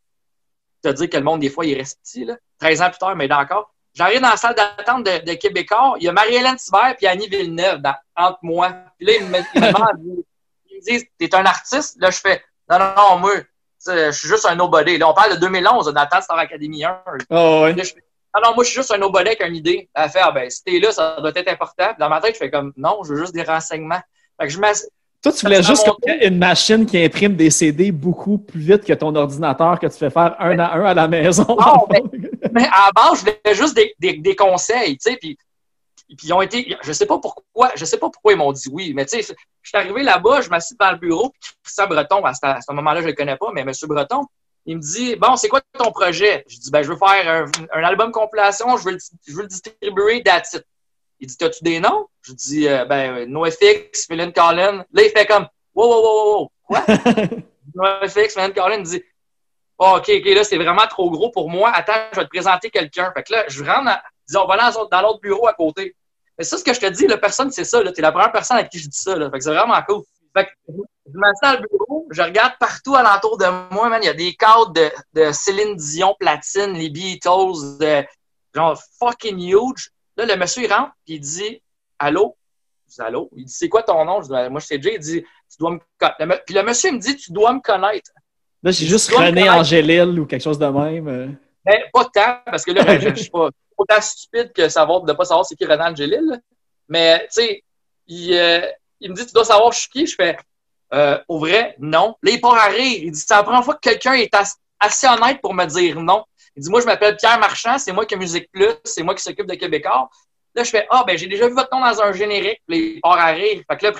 Te dire que le monde, des fois, il reste petit, là. 13 ans plus tard, il m'a aidé encore. J'arrive dans la salle d'attente de, de Québécois. Il y a Marie-Hélène Thibert puis Annie Villeneuve dans- entre moi. Puis là, il me, il me ils me disent, t'es un artiste? Là, je fais, non, non, non, moi, je suis juste un nobody. Là, on parle de 2011, dans le temps de Star Academy 1. Oh, ouais. Là, je fais, ah non, moi, je suis juste un nobody avec une idée. Fait, ah ben, si t'es là, ça doit être important. Puis dans ma tête, je fais comme, non, je veux juste des renseignements. Fait que je Toi, tu voulais Ça juste une machine qui imprime des CD beaucoup plus vite que ton ordinateur que tu fais faire un à un à la maison. Non, mais, mais à la base, je voulais juste des, des, des conseils, tu sais, puis, puis ils ont été, je sais pas pourquoi, je sais pas pourquoi ils m'ont dit oui, mais tu sais, je suis arrivé là-bas, je m'assis dans le bureau, puis Christian Breton, à ce, à ce moment-là, je le connais pas, mais M. Breton, il me dit, bon, c'est quoi ton projet? Je dis, ben, je veux faire un, un album compilation, je veux, le, je veux le distribuer, that's it. Il dit, t'as-tu des noms? Je dis, euh, ben, NoFX, Philin Collin. Là, il fait comme, wow, wow, wow, wow, wow. quoi? NoFX, Philin Collin dit, Ah, OK, OK, là, c'est vraiment trop gros pour moi. Attends, je vais te présenter quelqu'un. Fait que là, je rentre, dans, disons, on va dans, l'autre bureau à côté. Mais ça, ce que je te dis, là, personne, c'est ça. T'es la première personne à qui je dis ça. Là. Fait que c'est vraiment cool. Fait que je m'assieds dans le bureau, je regarde partout alentour de moi, man. Il y a des cadres de, de Céline Dion, Platine, les Beatles, de, genre fucking huge. Là, le monsieur, il rentre, puis il dit Allô? Je dis Allô? Il dit C'est quoi ton nom? Je dis Ben, Moi, je sais Jay. Il dit Tu dois me connaître. Puis le monsieur, il me dit Tu dois me connaître. Là, j'ai juste René. Angélil ou quelque chose de même. euh. Mais pas tant, parce que là, je, je suis pas autant stupide que savoir de pas savoir c'est qui Renan Angélil. Mais, tu sais, il, euh, il me dit, tu dois savoir je suis qui? Je fais, euh, au vrai, non. Là, il part à rire. Il dit, c'est la première fois que quelqu'un est as- assez honnête pour me dire non. Il dit, moi, je m'appelle Pierre Marchand, c'est moi qui Musique Plus, c'est moi qui s'occupe de Québécois. Là, je fais, ah, ben, j'ai déjà vu votre nom dans un générique. Là, il part à rire. Fait que là,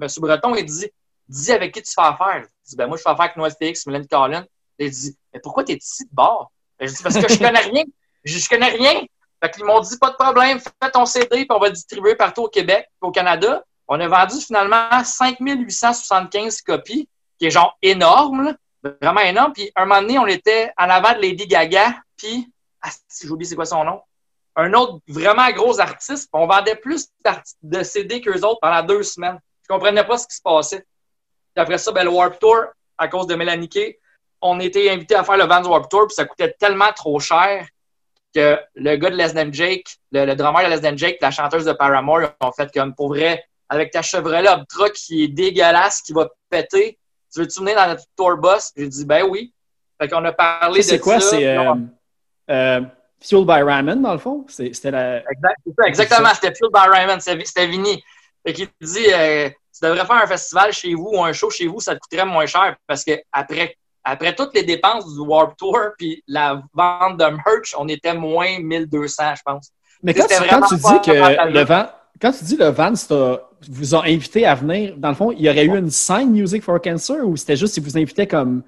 M. Breton, il dit, dis avec qui tu fais affaire. Je dis, ben, moi, je fais affaire avec NoFX, Mylène Collin. Il dit, mais pourquoi t'es ici de bord? Ben, je dis, parce que je connais rien. Je, je connais rien. Fait qu'ils m'ont dit, pas de problème, fais ton CD, puis on va distribuer partout au Québec, au Canada. On a vendu finalement 5875 copies, qui est genre énorme, vraiment énorme. Puis un moment donné, on était en avant de Lady Gaga, puis, ah, si j'oublie c'est quoi son nom, un autre vraiment gros artiste, on vendait plus de CD qu'eux autres pendant deux semaines. Je comprenais pas ce qui se passait. Puis après ça, ben, le Warp Tour, à cause de Mélanie Kay, on était invité à faire le Vans Warp Tour, puis ça coûtait tellement trop cher que le gars de Than Jake, le, le drummer de Than Jake, la chanteuse de Paramore, ont fait comme pour vrai, avec ta Chevrolet Optra qui est dégueulasse, qui va péter, tu veux-tu venir dans notre tour bus? J'ai dit, ben oui. Fait qu'on a parlé de Ça, C'est quoi? C'est euh, euh, Fueled by Ramen, dans le fond? C'est- C'était la. Exact- c'est ça, exactement, c'était Fueled by Raymond, c'était Vinny. Fait qu'il dit, euh, tu devrais faire un festival chez vous ou un show chez vous, ça te coûterait moins cher parce que après, après toutes les dépenses du Warp Tour puis la vente de merch, on était moins 1200, je pense. Mais quand tu, quand dis que le Van, quand tu dis le Vans t'a- vous ont invité à venir, dans le fond, il y aurait eu une scène Music for Cancer ou c'était juste qu'ils vous invitaient comme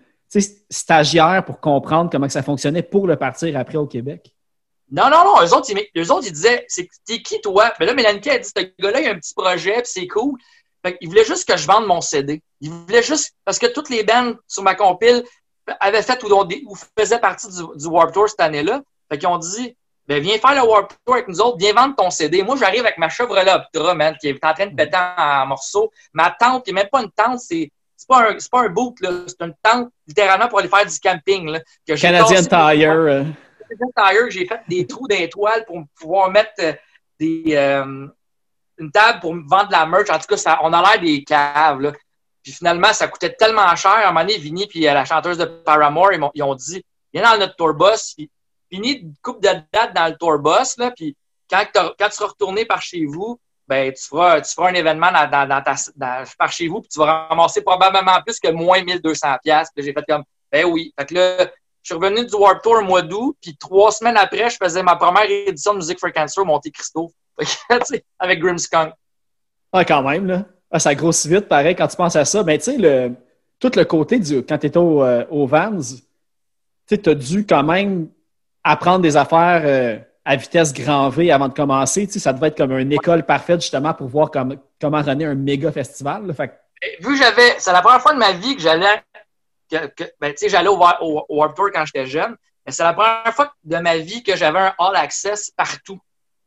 stagiaire pour comprendre comment ça fonctionnait pour le partir après au Québec? Non, non, non, eux autres, ils, ils disaient, t'es qui toi? Mais là, Mélanie a dit, ce gars-là, il a un petit projet, puis c'est cool. Fait qu'ils voulaient juste que je vende mon CD. Ils voulaient juste, parce que toutes les bands sur ma compile avaient fait ou, faisaient partie du, du Tour cette année-là. Fait qu'ils ont dit, ben, viens faire le Warp Tour avec nous autres, viens vendre ton CD. Moi, j'arrive avec ma Chevrolet Optra, man, qui est en train de péter en, morceaux. Ma tente, qui n'est même pas une tente, c'est, c'est pas un, c'est pas un boot, là. C'est une tente, littéralement, pour aller faire du camping, là. Que Canadian Tire. Euh. Canadian Tire, j'ai fait des trous d'étoiles pour pouvoir mettre euh, des, euh, une table pour vendre de la merch. En tout cas, ça, on a l'air des caves, là. Puis finalement, ça coûtait tellement cher. À un moment donné, Vinny puis la chanteuse de Paramore, ils, ils ont dit, viens dans notre tour bus, fini une coupe de date dans le tour bus, là, puis quand, tu seras retourné par chez vous, ben, tu feras, tu un événement dans, ta, par chez vous, puis tu vas ramasser probablement plus que moins 1200 pièces. J'ai fait comme, ben oui. Fait que là, je suis revenu du Warp Tour au mois d'août, puis trois semaines après, je faisais ma première édition de Music for Cancer au Monte Cristo, avec Grimmskunk. Ah, quand même, là. Ah, ça grossit vite, pareil, quand tu penses à ça. Ben, tu sais, le, tout le côté du, quand tu étais au, euh, au Vans, tu as dû quand même apprendre des affaires euh, à vitesse grand V avant de commencer. Tu sais, ça devait être comme une école parfaite justement pour voir comment runner un méga festival. Fait. Vu que j'avais, c'est la première fois de ma vie que j'allais, que, ben, tu sais, j'allais au, au, Warped Tour quand j'étais jeune, mais c'est la première fois de ma vie que j'avais un all access partout.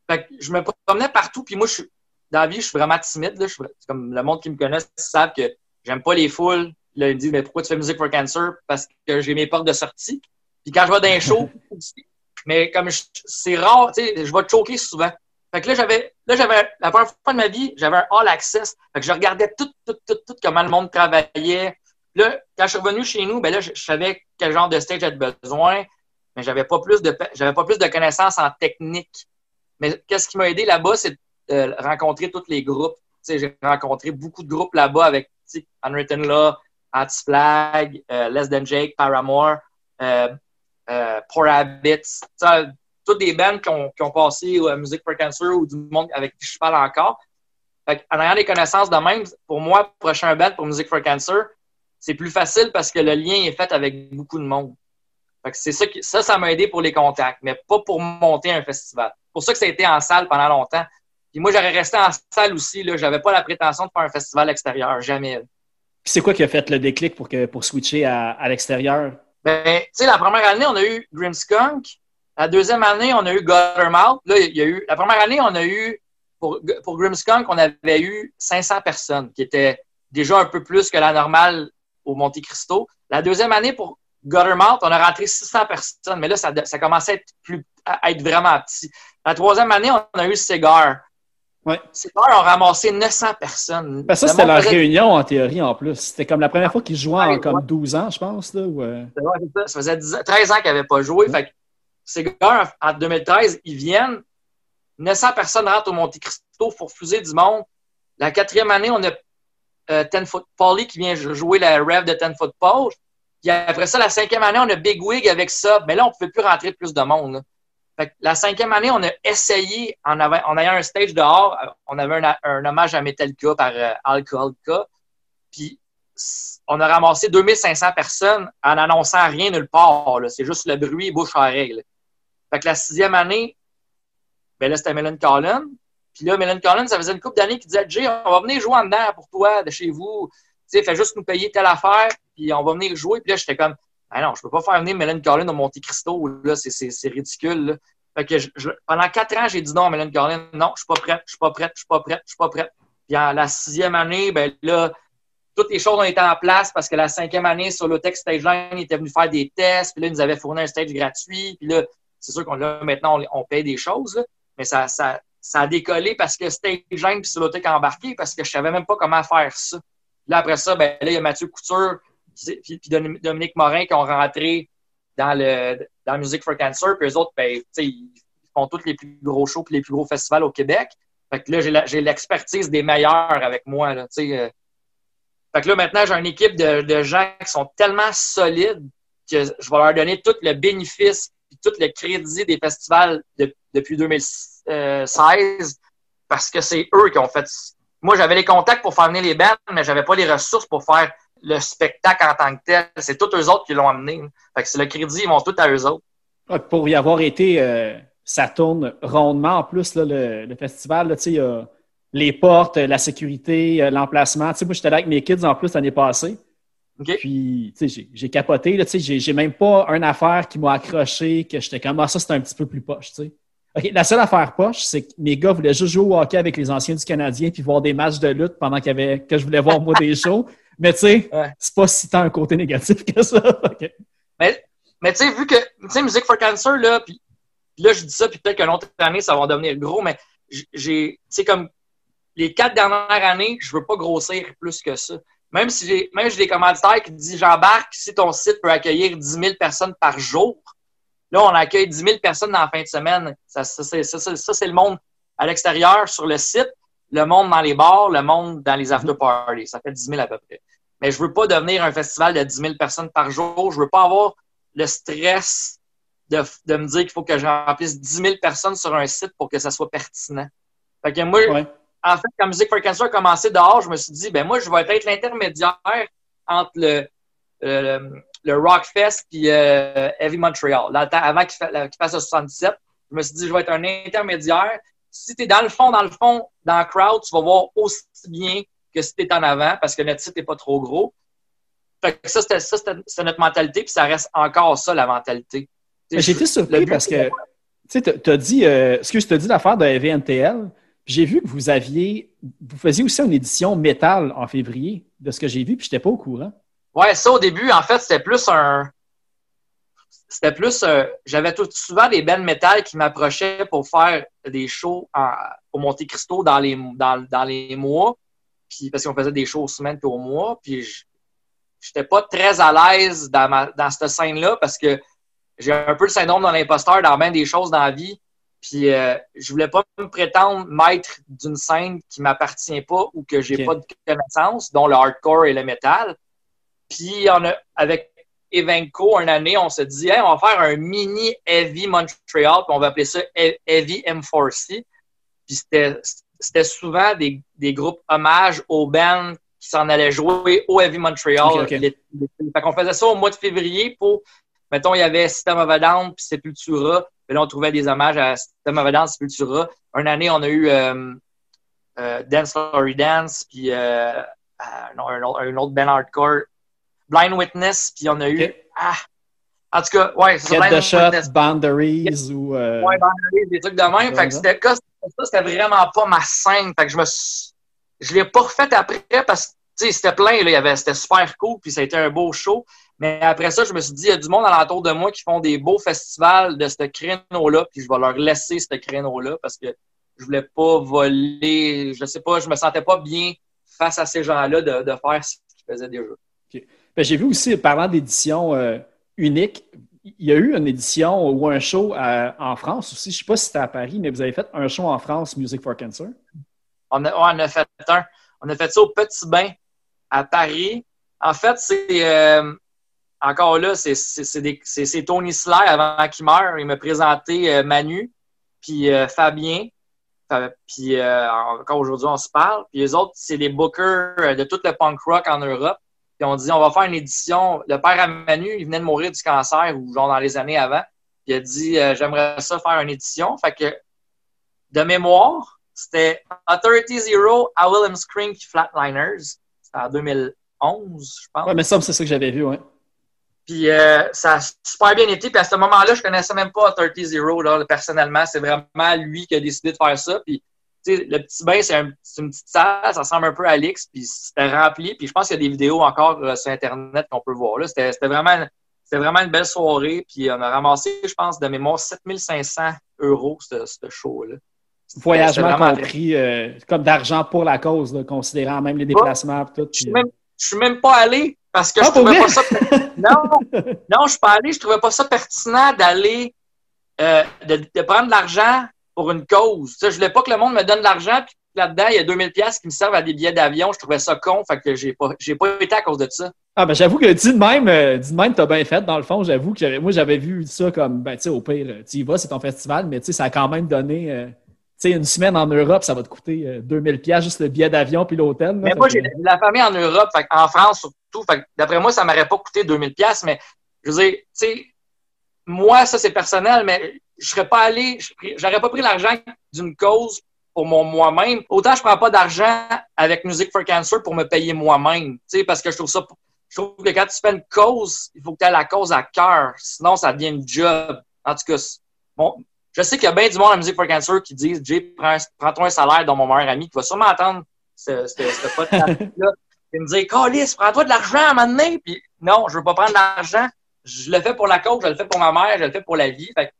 Fait que je me promenais partout, puis moi, je suis, dans la vie, je suis vraiment timide. Là. Je comme le monde qui me connaît savent que j'aime pas les foules. Là, ils me disent, mais pourquoi tu fais Music for Cancer? Parce que j'ai mes portes de sortie. Puis quand je vais dans un show, mais comme c'est rare, tu sais, je vais choquer souvent. Fait que là, j'avais, là, j'avais, la première fois de ma vie, j'avais un all access. Fait que je regardais tout, tout, tout, tout comment le monde travaillait. Là, quand je suis revenu chez nous, ben là, je, savais quel genre de stage j'avais besoin, mais j'avais pas plus de, j'avais pas plus de connaissances en technique. Mais qu'est-ce qui m'a aidé là-bas, c'est de rencontrer tous les groupes. Tu sais, j'ai rencontré beaucoup de groupes là-bas avec, Unwritten Law, Anti-Flag, euh, Less Than Jake, Paramore. Euh, euh, Poor Habits, toutes des bands qui ont, qui passé à Music for Cancer ou du monde avec qui je parle encore. en ayant des connaissances de même, pour moi, prochain band pour Music for Cancer, c'est plus facile parce que le lien est fait avec beaucoup de monde. c'est ça, ça, ça m'a aidé pour les contacts, mais pas pour monter un festival. pour ça que ça a été en salle pendant longtemps. Puis moi, j'aurais resté en salle aussi. Là, j'avais pas la prétention de faire un festival extérieur, jamais. c'est quoi qui a fait le déclic pour, que, pour switcher à, à l'extérieur? Ben, tu sais, la première année, on a eu Grimskunk. La deuxième année, on a eu Guttermouth. La première année, on a eu, pour, pour Grimskunk, on avait eu 500 personnes, qui était déjà un peu plus que la normale au Monte Cristo. La deuxième année, pour Guttermouth, on a rentré 600 personnes, mais là, ça, ça commençait à être, plus, à être vraiment petit. La troisième année, on a eu Cigar. Ouais. Ces ont ramassé 900 personnes. Ben, ça, c'était leur réunion en théorie en plus. C'était comme la première fois qu'ils jouaient en comme 12 ans, je pense. Là, euh. ça. faisait 13 ans qu'ils n'avaient pas joué. Fait ces gars, en 2013, ils viennent. 900 personnes rentrent au Monte Cristo pour fuser du monde. La quatrième année, on a euh, Ten Foot Polly qui vient jouer la rêve de Ten Foot Pole. Puis après ça, la cinquième année, on a Big Wig avec ça. Mais là, on ne pouvait plus rentrer plus de monde la cinquième année, on a essayé, en, ayant un stage dehors, on avait un, hommage à Metallica par euh. Puis on a ramassé 2500 personnes en annonçant rien nulle part. C'est juste le bruit bouche à oreille. Fait que la sixième année, ben là, c'était Melen Collin. Puis là, Melen Collin, ça faisait une couple d'années qu'il disait Jay, on va venir jouer en dedans pour toi, de chez vous. Tu sais, fais juste nous payer telle affaire, puis on va venir jouer. Puis là, j'étais comme ah non, je peux pas faire venir Mélène Carlin au Monte Cristo, là, c'est ridicule. Fait que je, pendant quatre ans, j'ai dit non à Mélène Carlin, non, je suis pas prête, je suis pas prête, je suis pas prête, je suis pas prête. Puis en la sixième année, ben là, toutes les choses ont été en place parce que la cinquième année, sur le Stage Stageline, il était venu faire des tests, puis là, il nous avait fourni un stage gratuit, puis là, c'est sûr qu'on là, maintenant, on, paye des choses, mais ça, ça, ça a décollé parce que Stageline puis Solotech a embarqué parce que je savais même pas comment faire ça. Là, après ça, ben là, il y a Mathieu Couture puis, Dominique Morin qui ont rentré dans le Music for Cancer, puis eux autres, ben, ils font tous les plus gros shows et les plus gros festivals au Québec. Fait là, j'ai l'expertise des meilleurs avec moi. Là, euh. Fait que là, maintenant, j'ai une équipe de, de, gens qui sont tellement solides que je vais leur donner tout le bénéfice et tout le crédit des festivals depuis 2016 parce que c'est eux qui ont fait. Moi, j'avais les contacts pour faire venir les bands, mais j'avais pas les ressources pour faire le spectacle en tant que tel. C'est tous eux autres qui l'ont amené. Fait que c'est le crédit, ils vont tout à eux autres. pour y avoir été, euh, ça tourne rondement en plus, le, festival. Là, il y a les portes, la sécurité, euh, l'emplacement. Tu sais, moi, j'étais là avec mes kids en plus l'année passée. Puis, tu sais, j'ai capoté. Là, tu sais, j'ai même pas une affaire qui m'a accroché, que j'étais comme, ah, ça, c'est un petit peu plus poche, tu sais. la seule affaire poche, c'est que mes gars voulaient juste jouer au hockey avec les anciens du Canadien puis voir des matchs de lutte pendant qu'il y avait, que je voulais voir, moi, des shows. Mais, tu sais, c'est pas si tant un côté négatif que ça. Mais, mais tu sais, vu que, tu sais, Music for Cancer, là, puis là, je dis ça, puis peut-être qu'une autre année, ça va devenir gros, mais j'ai, tu sais, comme les quatre dernières années, je veux pas grossir plus que ça. Même si j'ai, même j'ai des commanditaires qui disent j'embarque si ton site peut accueillir 10 000 personnes par jour. Là, on accueille 10 000 personnes dans la fin de semaine. Ça, ça, ça, ça, c'est le monde à l'extérieur sur le site, le monde dans les bars, le monde dans les after-parties. Ça fait 10 000 à peu près. Mais je veux pas devenir un festival de 10 000 personnes par jour. Je veux pas avoir le stress de, de me dire qu'il faut que je remplisse 10 000 personnes sur un site pour que ça soit pertinent. Fait que moi, en fait, quand Music for Cancer a commencé dehors, je me suis dit, ben moi, je vais être l'intermédiaire entre le, le, le Rockfest et euh, Heavy Montreal. avant qu'il fasse le 77, je me suis dit, je vais être un intermédiaire. Si tu es dans le fond, dans le fond, dans le crowd, tu vas voir aussi bien que si tu es en avant parce que notre site n'est pas trop gros. Fait que ça, c'était notre mentalité, puis ça reste encore ça, la mentalité. J'ai été surpris parce que tu as dit, euh, ce que je te dis l'affaire de NTL, j'ai vu que vous aviez, vous faisiez aussi une édition métal en février, de ce que j'ai vu, puis je n'étais pas au courant. Ouais, ça au début, en fait, c'était plus un. C'était plus. Euh, j'avais souvent des bands métal qui m'approchaient pour faire des shows au Monte Cristo dans les, dans, les mois, puis parce qu'on faisait des shows aux semaines puis au mois, puis j'étais pas très à l'aise dans, dans cette scène-là parce que j'ai un peu le syndrome de l'imposteur dans bien des choses dans la vie. Puis euh, je voulais pas me prétendre maître d'une scène qui m'appartient pas ou que j'ai pas de connaissances, dont le hardcore et le metal. Puis on a, avec Evenco, une année, on se dit on va faire un mini Heavy Montreal, puis on va appeler ça Heavy M4C. Puis c'était souvent des, des, groupes hommages aux bands qui s'en allaient jouer au Heavy Montreal. Okay, Fait qu'on faisait ça au mois de février pour mettons, il y avait System of a Down puis Sepultura. Puis là, on trouvait des hommages à System of a Down, Sepultura. Une année, on a eu euh, euh, Dance Story Dance, puis euh, un, un, autre band hardcore, Blind Witness, puis on a eu... Ah, en tout cas, ouais, c'est the Shot, Boundaries ou... Ouais, Boundaries, des trucs de même. Fait que c'était, ça, c'était vraiment pas ma scène. Fait que je me. Je l'ai pas refait après parce que, c'était plein, là, il y avait, c'était super cool, puis ça a été un beau show. Mais après ça, je me suis dit, il y a du monde alentour de moi qui font des beaux festivals de ce créneau-là, puis je vais leur laisser ce créneau-là parce que je voulais pas voler, je sais pas, je me sentais pas bien face à ces gens-là de, de faire ce qu'ils faisaient déjà. Ben, j'ai vu aussi, parlant d'édition euh, unique, il y a eu une édition ou un show en France aussi. Je ne sais pas si c'était à Paris, mais vous avez fait un show en France, Music for Cancer. On a, a fait un. On a fait ça au Petit Bain à Paris. En fait, c'est euh, encore là, c'est Tony Slayer avant qu'il meure. Il m'a présenté euh, Manu, puis euh, Fabien. Puis euh, encore aujourd'hui, on se parle. Puis les autres, c'est des bookers de tout le punk rock en Europe. Puis on dit, on va faire une édition. Le père à Manu, il venait de mourir du cancer, ou genre dans les années avant. Puis il a dit, j'aimerais ça faire une édition. Fait que, de mémoire, c'était Authority Zero, I Will Scream Flatliners. C'était en 2011, je pense. Ouais, mais ça, c'est ça que j'avais vu, ouais. Puis euh, ça a super bien été. Puis à ce moment-là, je connaissais même pas 30 Zero là, personnellement. C'est vraiment lui qui a décidé de faire ça. Puis le petit bain, c'est un, une petite salle, ça ressemble un peu à l'X, puis c'était rempli. Puis je pense qu'il y a des vidéos encore euh, sur Internet qu'on peut voir. Là. C'était, vraiment, vraiment une belle soirée. Puis on a ramassé, je pense, de mémoire, 7500 euros, ce, ce show-là. Voyagement compris, euh, comme d'argent pour la cause, considérant même les déplacements. tout, je, suis je suis même pas allé. Parce que je ah, trouvais pas ça. Non, non, je suis pas allé. Je trouvais pas ça pertinent d'aller, euh, de, prendre de l'argent pour une cause. Je je voulais pas que le monde me donne de l'argent, puis là-dedans, il y a 2000 pièces qui me servent à des billets d'avion. Je trouvais ça con, fait que j'ai pas, j'ai pas été à cause de ça. Ah, ben, j'avoue que dit de même, euh, dit de même, t'as bien fait. Dans le fond, j'avoue que moi, j'avais vu ça comme, ben, tu sais, au pire, tu y vas, c'est ton festival, mais tu sais, ça a quand même donné, euh, tu sais, une semaine en Europe, ça va te coûter 2000 pièces juste le billet d'avion puis l'hôtel. Mais moi, j'ai la famille en Europe, en France surtout. D'après moi, ça m'aurait pas coûté 2000 pièces, mais je veux dire, tu sais, moi, ça c'est personnel, mais je serais pas allé, j'aurais pas pris l'argent d'une cause pour mon moi-même, autant je prends pas d'argent avec Music for Cancer pour me payer moi-même. Tu sais, parce que je trouve ça, je trouve que quand tu fais une cause, il faut que tu aies la cause à cœur. Sinon, ça devient une job. En tout cas, bon, je sais qu'il y a bien du monde à Music for Cancer qui disent, Jay, prends-toi un salaire dans mon meilleur ami qui va sûrement attendre ce, ce, ce podcast-là. Il me dit, Calis, prends-toi de l'argent à un moment donné. Puis non, je veux pas prendre de l'argent. Je le fais pour la cause, je le fais pour ma mère, je le fais pour la vie. Fait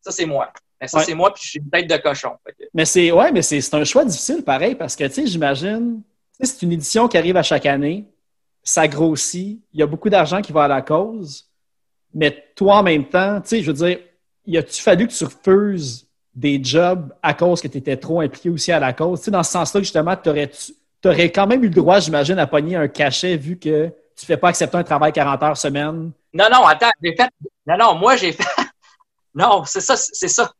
ça, c'est moi. Mais ça, c'est moi, puis je suis une tête de cochon. Mais c'est ouais, mais c'est un choix difficile, pareil, parce que, tu sais, j'imagine, c'est une édition qui arrive à chaque année, ça grossit, il y a beaucoup d'argent qui va à la cause, mais toi, en même temps, tu sais, je veux dire, y a-tu fallu que tu refuses des jobs à cause que tu étais trop impliqué aussi à la cause? Tu sais, dans ce sens-là, justement, tu aurais, quand même eu le droit, j'imagine, à pogner un cachet vu que tu ne fais pas accepter un travail 40 heures semaine. Non, non, attends, j'ai fait. Non, non, moi, j'ai fait. non, c'est ça, c'est ça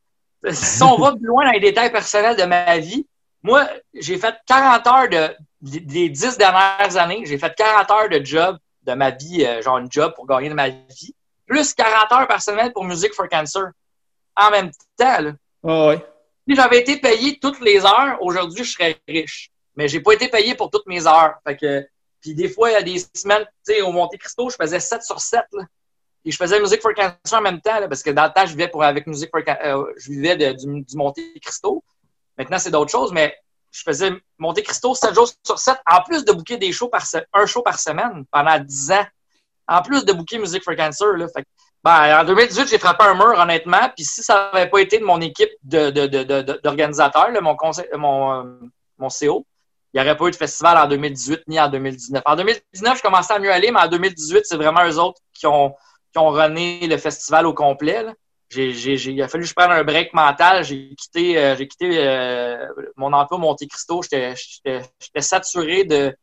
si on va plus loin dans les détails personnels de ma vie, moi, j'ai fait 40 heures de, des 10 dernières années, j'ai fait 40 heures de job de ma vie, euh, genre une job pour gagner de ma vie, plus 40 heures par semaine pour Music for Cancer. En même temps, là. Oh, Si j'avais été payé toutes les heures, aujourd'hui, je serais riche. Mais j'ai pas été payé pour toutes mes heures. Fait que, puis des fois, il y a des semaines, tu sais, au Monte Cristo, je faisais 7 sur 7. Là. Et je faisais Music for Cancer en même temps, parce que dans le temps, je vivais avec Music for euh, je vivais du, du Monte Cristo. Maintenant, c'est d'autres choses, mais je faisais Monte Cristo 7 jours sur 7, en plus de booker des shows par un show par semaine pendant 10 ans. En plus de booker Music for Cancer. Là. Fait, ben, en 2018, j'ai frappé un mur, honnêtement. Puis si ça n'avait pas été de mon équipe d'organisateurs, mon, conseil, mon, euh, mon CO, il n'y aurait pas eu de festival en 2018 ni en 2019. En 2019, je commençais à mieux aller, mais en 2018, c'est vraiment eux autres qui ont, qui ont rené le festival au complet. J'ai, il a fallu que je prenne un break mental. J'ai quitté, euh, j'ai quitté euh, mon emploi Monte Cristo. J'étais, saturé de,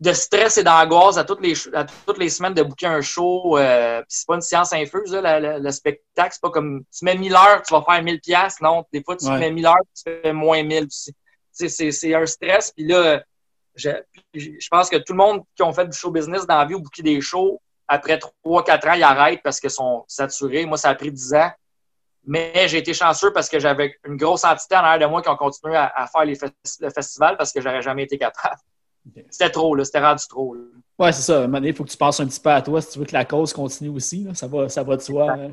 de stress et d'angoisse à toutes les, à toutes les semaines de booker un show. Euh, c'est pas une science infuse, le spectacle. C'est pas comme tu mets 1000 heures, tu vas faire 1000 pièces. Non, des fois, tu mets 1000 heures, tu fais moins 1000. C'est, c'est, un stress. Puis là, je, je pense que tout le monde qui ont fait du show business dans la vie ou booké des shows, après 3-4 ans, ils arrêtent parce qu'ils sont saturés. Moi, ça a pris 10 ans. Mais j'ai été chanceux parce que j'avais une grosse entité en arrière de moi qui ont continué à, faire le festival parce que j'aurais jamais été capable. C'était trop, là. C'était rendu trop. Oui, c'est ça. il faut que tu passes un petit peu à toi si tu veux que la cause continue aussi. Ça, va, ça va de soi. Mais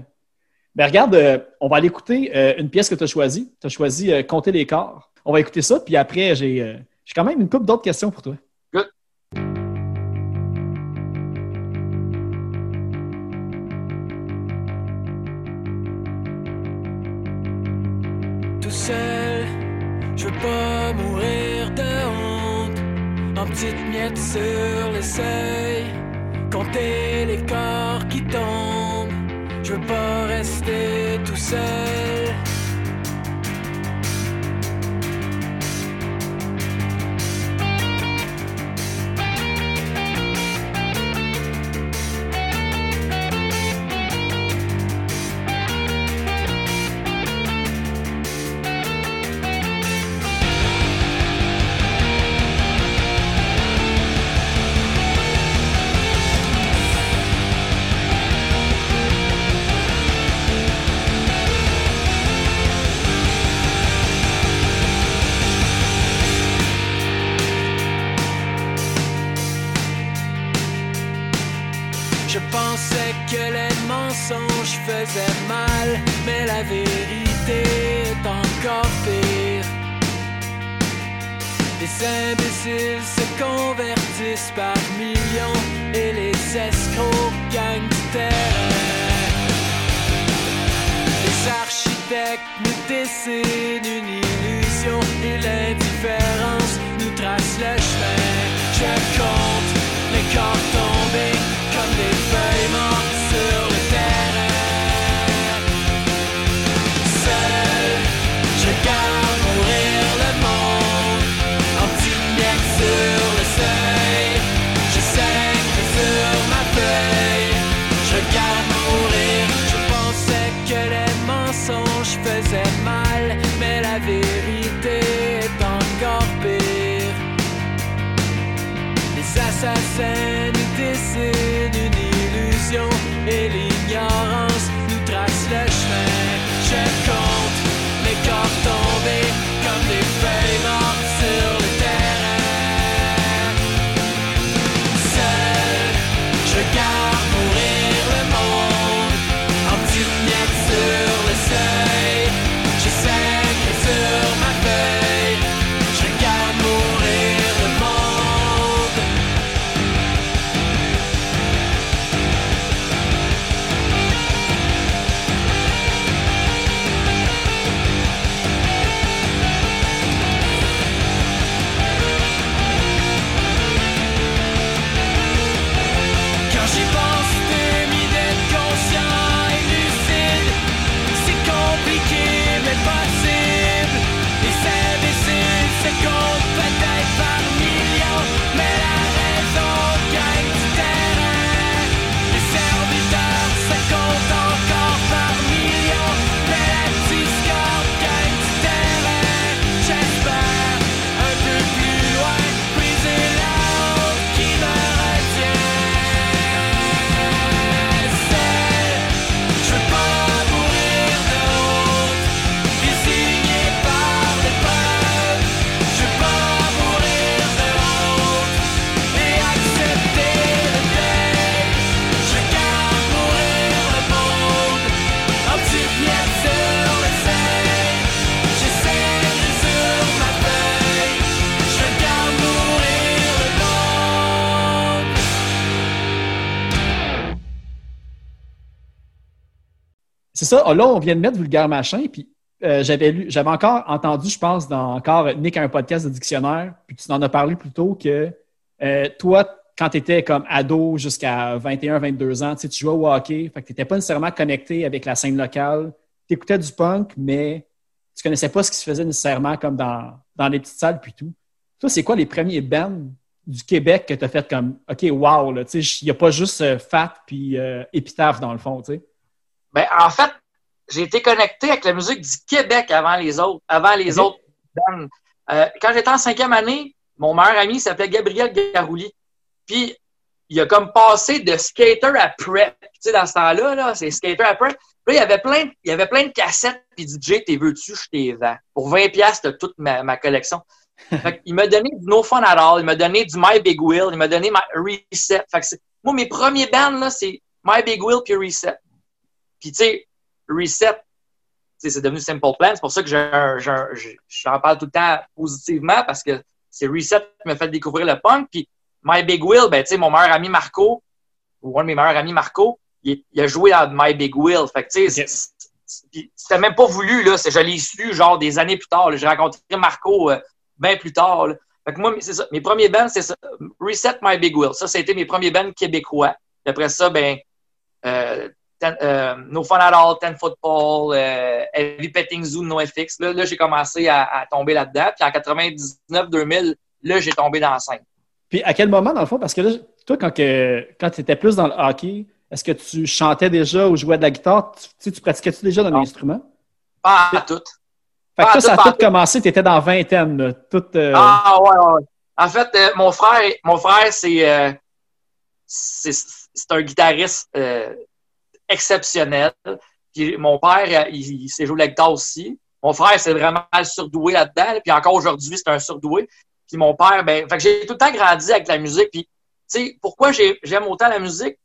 ben, regarde, euh, on va aller écouter euh, une pièce que tu as choisie. Tu as choisi euh, Compter les corps. On va écouter ça, puis après, j'ai quand même une couple d'autres questions pour toi. Je veux pas mourir de honte. En petites miettes sur le seuil Compter les corps qui tombent. Je veux pas rester tout seul mal, mais la vérité est encore pire. Les imbéciles se convertissent par millions et les escrocs gagnent du terrain. Les architectes nous dessinent une illusion et c'est ça. Là, on vient de mettre vulgaire machin, puis euh, j'avais lu, j'avais encore entendu, je pense, dans encore Nick un podcast de dictionnaire, puis tu en as parlé plus tôt que euh, toi, quand tu étais comme ado jusqu'à 21, 22 ans, tu jouais au hockey, fait que tu n'étais pas nécessairement connecté avec la scène locale. Tu écoutais du punk, mais tu connaissais pas ce qui se faisait nécessairement comme dans, dans les petites salles puis tout. Toi, c'est quoi les premiers bands du Québec que tu as fait comme OK, wow, il n'y a pas juste euh, Fat puis Épitaphe dans le fond, tu sais? Ben, en fait, j'ai été connecté avec la musique du Québec avant les autres, avant les autres bands. Euh, quand j'étais en cinquième année, mon meilleur ami s'appelait Gabriel Garouli. Puis, il a comme passé de skater à prep. Tu sais, dans ce temps-là, là, c'est skater à prep. Puis là, il y avait plein, il y avait plein de cassettes. Puis DJ, t'es veux-tu, je t'ai vends. Pour 20 pièces de toute ma, ma collection. fait il m'a donné du No Fun at All. Il m'a donné du My Big Wheel. Il m'a donné my Reset. Fait que moi, mes premiers bands, là, c'est My Big Wheel puis Reset. Puis, tu sais, Reset, c'est devenu Simple Plan. C'est pour ça que j'en parle tout le temps positivement parce que c'est Reset qui m'a fait découvrir le punk. Puis, My Big Wheel, ben, tu sais, mon meilleur ami Marco, ou un de mes meilleurs amis Marco, il, a joué à My Big Wheel. Fait que, tu sais, c'était même pas voulu, là. Je l'ai su, genre, des années plus tard. J'ai rencontré Marco euh, bien plus tard. Fait que moi, c'est ça. Mes premiers bands, c'est ça. Reset My Big Wheel. Ça, c'était mes premiers bands québécois. Après ça, ben, euh, euh, No Fun at All, Ten Football, euh, Heavy Petting Zoo, NoFX. Là, là j'ai commencé à, à tomber là-dedans. Puis en 99-2000, là, j'ai tombé dans la scène. Puis à quel moment, dans le fond, parce que là, toi, quand, quand tu étais plus dans le hockey, est-ce que tu chantais déjà ou jouais de la guitare? Tu, tu pratiquais-tu déjà dans l'instrument? Pas à tout. Fait que toi, ça a tout commencé, tu étais dans vingtaine, là, tout, euh... Ah ouais, ouais. En fait, euh, mon frère, mon frère, c'est euh, c'est un guitariste exceptionnel. Puis mon père, il, il de la guitare aussi. Mon frère, c'est vraiment surdoué là-dedans. Puis encore aujourd'hui, c'est un surdoué. Puis mon père, ben, fait que j'ai tout le temps grandi avec la musique. Puis, tu sais, pourquoi j'aime autant la musique?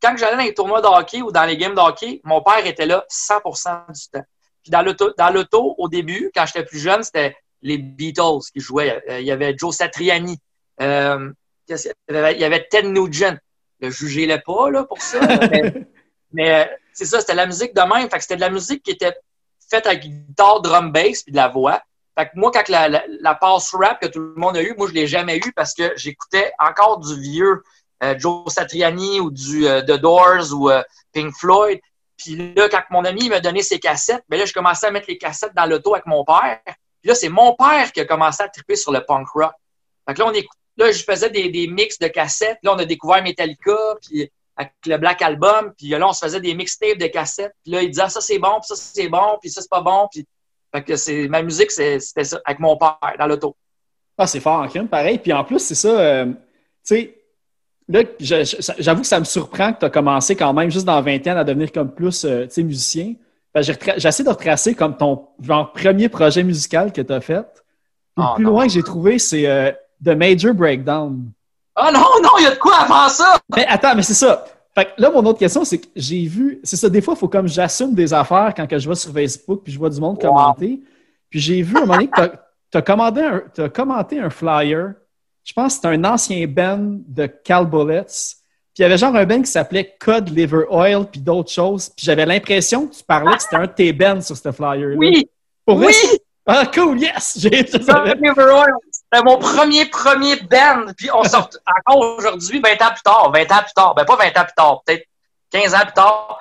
Quand j'allais dans les tournois de hockey ou dans les games de hockey, mon père était là 100% du temps. Puis dans l'auto, au début, quand j'étais plus jeune, c'était les Beatles qui jouaient. Il y avait Joe Satriani. Euh, il y avait Ted Nugent. Je jugez-le pas, là, pour ça. euh, c'est ça, c'était la musique de même. Fait que c'était de la musique qui était faite avec guitare, drum bass, puis de la voix. Fait que moi, quand la, la, la passe rap que tout le monde a eu, moi, je l'ai jamais eu parce que j'écoutais encore du vieux euh, Joe Satriani ou du euh, The Doors ou euh, Pink Floyd. Puis là, quand mon ami m'a donné ses cassettes, ben là, je commençais à mettre les cassettes dans l'auto avec mon père. Puis là, c'est mon père qui a commencé à triper sur le punk rock. Fait que là, on écoute, là, je faisais des, des mix de cassettes. Là, on a découvert Metallica, puis avec le Black Album. Puis là, on se faisait des mixtapes de cassettes. Puis là, il disait, ah, ça, c'est bon, puis ça, c'est bon, puis ça, c'est pas bon. Puis fait que c'est, ma musique, c'était ça, avec mon père, dans l'auto. Ah, c'est fort en crime, pareil. Puis en plus, c'est ça, euh, tu sais, là, j'avoue que ça me surprend que tu as commencé quand même juste dans la vingtaine à devenir comme plus, euh, tu sais, musicien. J'essaie de retracer comme ton genre, premier projet musical que tu as fait. le oh, plus loin que j'ai trouvé, c'est euh, The Major Breakdown. Ah oh, non, non, il y a de quoi avant ça! Mais attends, mais c'est ça. Fait que là, mon autre question, c'est que j'ai vu, c'est ça, des fois, il faut comme j'assume des affaires quand que je vais sur Facebook puis je vois du monde commenter. Puis j'ai vu un moment donné que tu as, as, commenté un flyer. Je pense que c'était un ancien band de Cal Bullets. Puis il y avait genre un band qui s'appelait Cod Liver Oil puis d'autres choses. Puis j'avais l'impression que tu parlais que c'était un de tes bands sur ce flyer. -là. Oui! Pour oui! Ah, cool, yes! J'ai Liver Oil. C'était mon premier, premier band. Puis on sort encore aujourd'hui, 20 ans plus tard, 20 ans plus tard. Ben, pas 20 ans plus tard, peut-être 15 ans plus tard.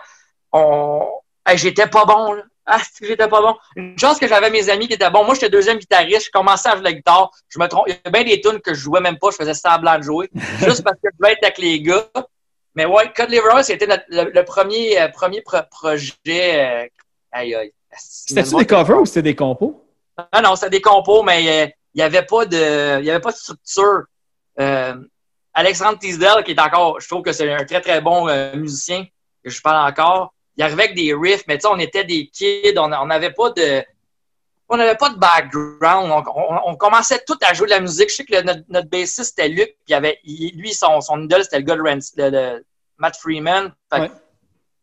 On... j'étais pas bon, là. Ah, j'étais pas bon. Une chance que j'avais mes amis qui étaient bons. Moi, j'étais deuxième guitariste. Je commençais à jouer la guitare. Je me trompe. Il y a bien des tunes que je jouais même pas. Je faisais semblant de jouer. juste parce que je voulais être avec les gars. Mais ouais, Cut Liver c'était le, premier, euh, premier projet. Euh, aïe, aïe. C'était-tu des covers ou c'était des compos? Non, non, c'était des compos, mais euh, il n'y avait pas de, il y avait pas de structure. Euh, Alexandre Tisdale, qui est encore, je trouve que c'est un très, très bon euh, musicien, que je parle encore. Il arrivait avec des riffs, mais tu sais, on était des kids, on n'avait pas de, on n'avait pas de background. On, commençait tout à jouer de la musique. Je sais que notre, notre bassiste, c'était Luc, puis il avait, lui, son, son idole, c'était le gars de, Matt Freeman.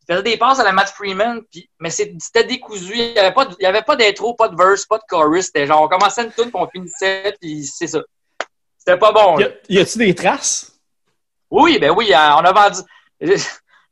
Faisait des passes à la Matt Freeman, mais c'était décousu. Il n'y avait pas, il y avait pas d'intro, pas de verse, pas de chorus. C'était genre, on commençait une tune, puis on finissait, puis c'est ça. C'était pas bon. Y, a, t il des traces? Oui, ben oui, on a vendu.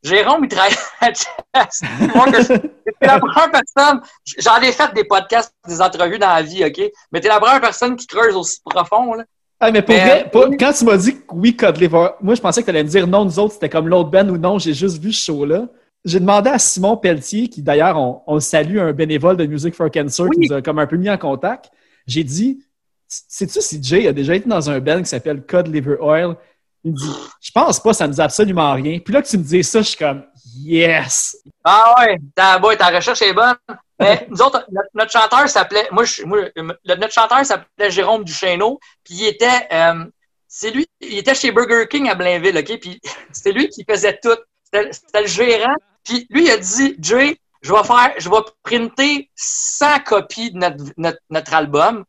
Jérôme, il travaille à T'es la première personne. J'en ai fait des podcasts, des entrevues dans la vie, OK? Mais t'es la première personne qui creuse aussi profond, là. Ah, mais pour Mais, vrai, euh, pas- quand tu m'as dit que oui, Cod Liver, moi, je pensais que tu allais me dire non, nous autres, c'était comme l'autre band ou non, j'ai juste vu ce show-là. J'ai demandé à Simon Pelletier, qui d'ailleurs, on, on salue, un bénévole de Music for Cancer, qui nous a comme un peu mis en contact. J'ai dit, sais-tu si Jay a déjà été dans un band qui s'appelle Cod Liver Oil? Il me dit, je pense pas, ça nous a absolument rien. Puis là que tu me dis ça, je suis comme, yes! Ah ouais, ta, boy, ta recherche est bonne. Mais nous autres, notre, notre chanteur s'appelait, moi, je, moi, le- notre chanteur s'appelait Jérôme Duchesneau, puis il était, euh, c'est lui, il était chez Burger King à Blainville, OK? Puis c'était lui qui faisait tout. C'était le gérant. Puis lui, il a dit, Jay, je vais faire, je vais printer 100 copies de notre, notre, notre album.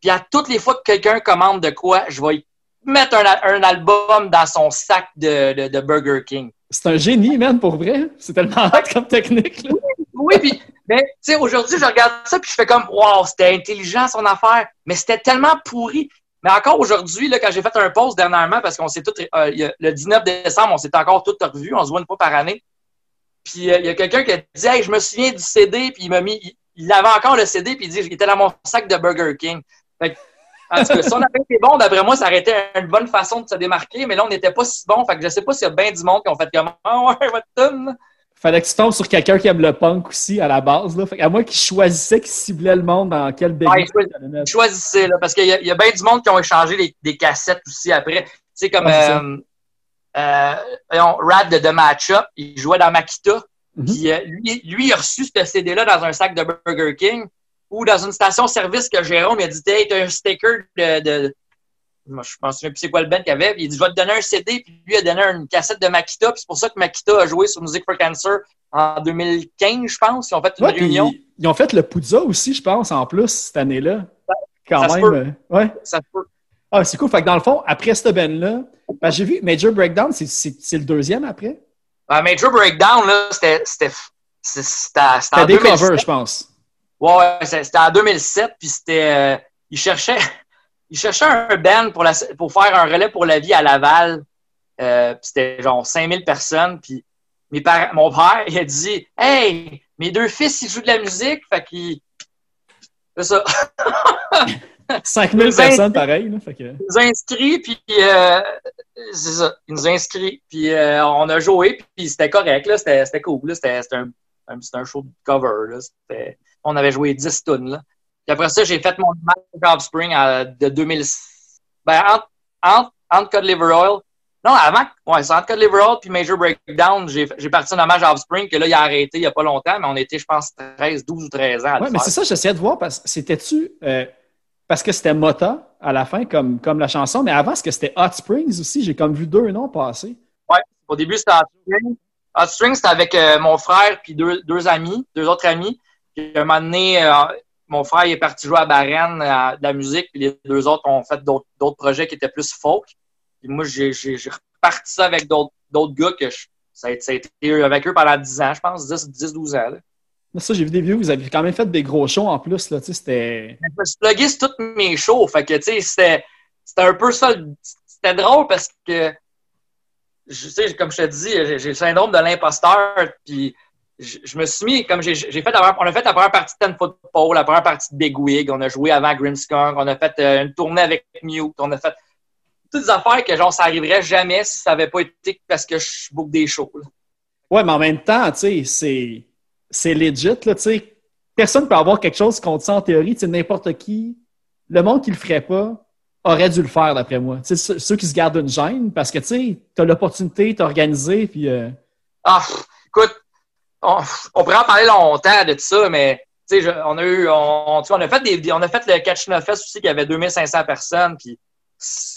Puis à toutes les fois que quelqu'un commande de quoi, je vais mettre un, un album dans son sac de, de, de Burger King. C'est un génie, man, pour vrai. C'est tellement hot comme technique, là. Oui, puis, mais, tu sais, aujourd'hui, je regarde ça, puis je fais comme, wow, c'était intelligent son affaire, mais c'était tellement pourri. Mais encore aujourd'hui, quand j'ai fait un post dernièrement, parce qu'on s'est tous, euh, le 19 décembre, on s'est encore tous revus, on se voit une fois par année. Puis euh, il y a quelqu'un qui a dit, hey, je me souviens du CD, puis il m'a mis, il, avait encore le CD, puis il dit, il était dans mon sac de Burger King. Fait que, en tout cas, si on avait été bon, d'après moi, ça aurait été une bonne façon de se démarquer, mais là, on n'était pas si bon. Fait que je sais pas s'il y a bien du monde qui ont fait comme, ah ouais. Fallait que tu tombes sur quelqu'un qui aime le punk aussi à la base. Là. Fait à moi qui choisissait, qui ciblait le monde dans quel bébé. Ouais, choisis- choisissez, là, parce qu'il y, y a bien du monde qui ont échangé les- des cassettes aussi après. Tu sais, comme euh, euh, de The Matchup, il jouait dans Makita. Mhm. Puis euh, lui, lui, il a reçu ce CD-là dans un sac de Burger King ou dans une station-service que Jérôme il a dit Hey, t'as un sticker de. de... Moi, je pense plus c'est quoi le band qu'il avait? Puis il dit Je vais te donner un CD. Puis lui, a donné une cassette de Makita. Puis c'est pour ça que Makita a joué sur Music for Cancer en 2015, je pense. Ils ont fait une Ouais, réunion. ils, ils ont fait le Poudza aussi, je pense, en plus, cette année-là. Quand ça se même. peut. euh, ouais. Ça se peut. Ah, c'est cool. Fait que dans le fond, après cette band-là, ben, j'ai vu Major Breakdown, c'est- le deuxième après. Euh, Major Breakdown, là, c'était. C'était des 2007. covers, je pense. Ouais, c'était en 2007, puis c'était. euh, il cherchait. Il cherchait un band pour, la, pour faire un relais pour la vie à Laval. Euh, c'était genre 5000 personnes. Puis mes mon père, il a dit Hey, mes deux fils, ils jouent de la musique. Fait qu'il. C'est ça. 5000 Nous personnes, pareil. Là, fait que... Il nous a inscrits, puis euh, c'est ça. Il nous a inscrits, puis euh, on a joué, puis c'était correct, là. C'était c'était cool, là. C'était c'était un, un- c'était un show de cover, là. On avait joué 10 tonnes, là. Puis après ça, j'ai fait mon match Offspring euh, de 2000. Ben, entre, entre, entre Code Liver Oil. Non, avant, ouais, c'est entre Code Liver Oil puis Major Breakdown, j'ai j'ai parti un hommage à Offspring, que là, il a arrêté il y a pas longtemps, mais on était, je pense, 13, 12 ou 13 ans à Ouais, mais c'est ça, j'essayais de voir parce que c'était-tu. euh, parce que c'était Mota à la fin, comme, comme la chanson, mais avant, est-ce que c'était Hot Springs aussi? J'ai comme vu deux noms passer. Ouais, au début, c'était Hot String. Hot String, c'était avec euh, mon frère puis deux, deux amis, deux autres amis. Puis un moment donné, euh, mon frère il est parti jouer à Barenne à de la musique, puis les deux autres ont fait d'autres projets qui étaient plus folk. Puis moi, j'ai reparti ça avec d'autres gars que je- ça, a, été- ça a été avec eux pendant 10 ans, je pense, 10, 10 12 ans. là. Là, Ça, j'ai vu des vidéos, vous avez quand même fait des gros shows en plus, là, tu sais, c'était. Je me suis plugué sur toutes mes shows. Fait que, tu sais, c'était, un peu ça. C'était drôle parce que, je sais, comme je te dis, j'ai j'ai le syndrome de l'imposteur. Puis, je, je me suis mis, comme j'ai fait, la première- on a fait la première partie de Ten Football, la première partie de Big Wig. On a joué avant Grimmskunk. On a fait euh, une tournée avec Mute. On a fait toutes des affaires que, genre, ça arriverait jamais si ça n'avait pas été parce que je book des shows. là. Ouais, mais en même temps, tu sais, c'est. Legit, là, tu sais. Personne peut avoir quelque chose contre ça en théorie, tu sais, n'importe qui. Le monde qui le ferait pas aurait dû le faire, d'après moi. Tu sais, ceux, qui se gardent une gêne, parce que, tu sais, t'as l'opportunité, t'as organisé, puis. euh, Ah, écoute, on, on pourrait en parler longtemps de tout ça, mais tu sais, je- on a eu, on, tu sais, on a fait des, on a fait le Fest aussi, qui avait 2500 personnes, puis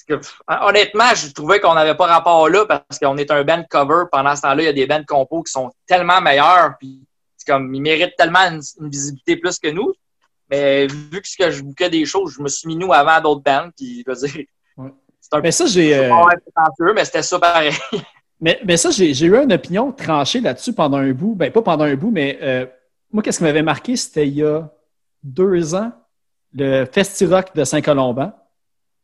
que, honnêtement, je trouvais qu'on n'avait pas rapport là parce qu'on est un band cover. Pendant ce temps-là, il y a des bands compos qui sont tellement meilleurs, puis comme, ils méritent tellement une, une visibilité plus que nous. Mais vu que, ce que je bouquais des choses, je me suis mis nous avant d'autres bands, puis je veux dire, Ouais. c'est un Mais ça, j'ai. euh, peu mais c'était ça pareil. Mais, mais ça, j'ai eu une opinion tranchée là-dessus pendant un bout. Ben, pas pendant un bout, mais euh, moi, qu'est-ce qui m'avait marqué, c'était il y a deux ans, le Festi-Rock de Saint-Colomban.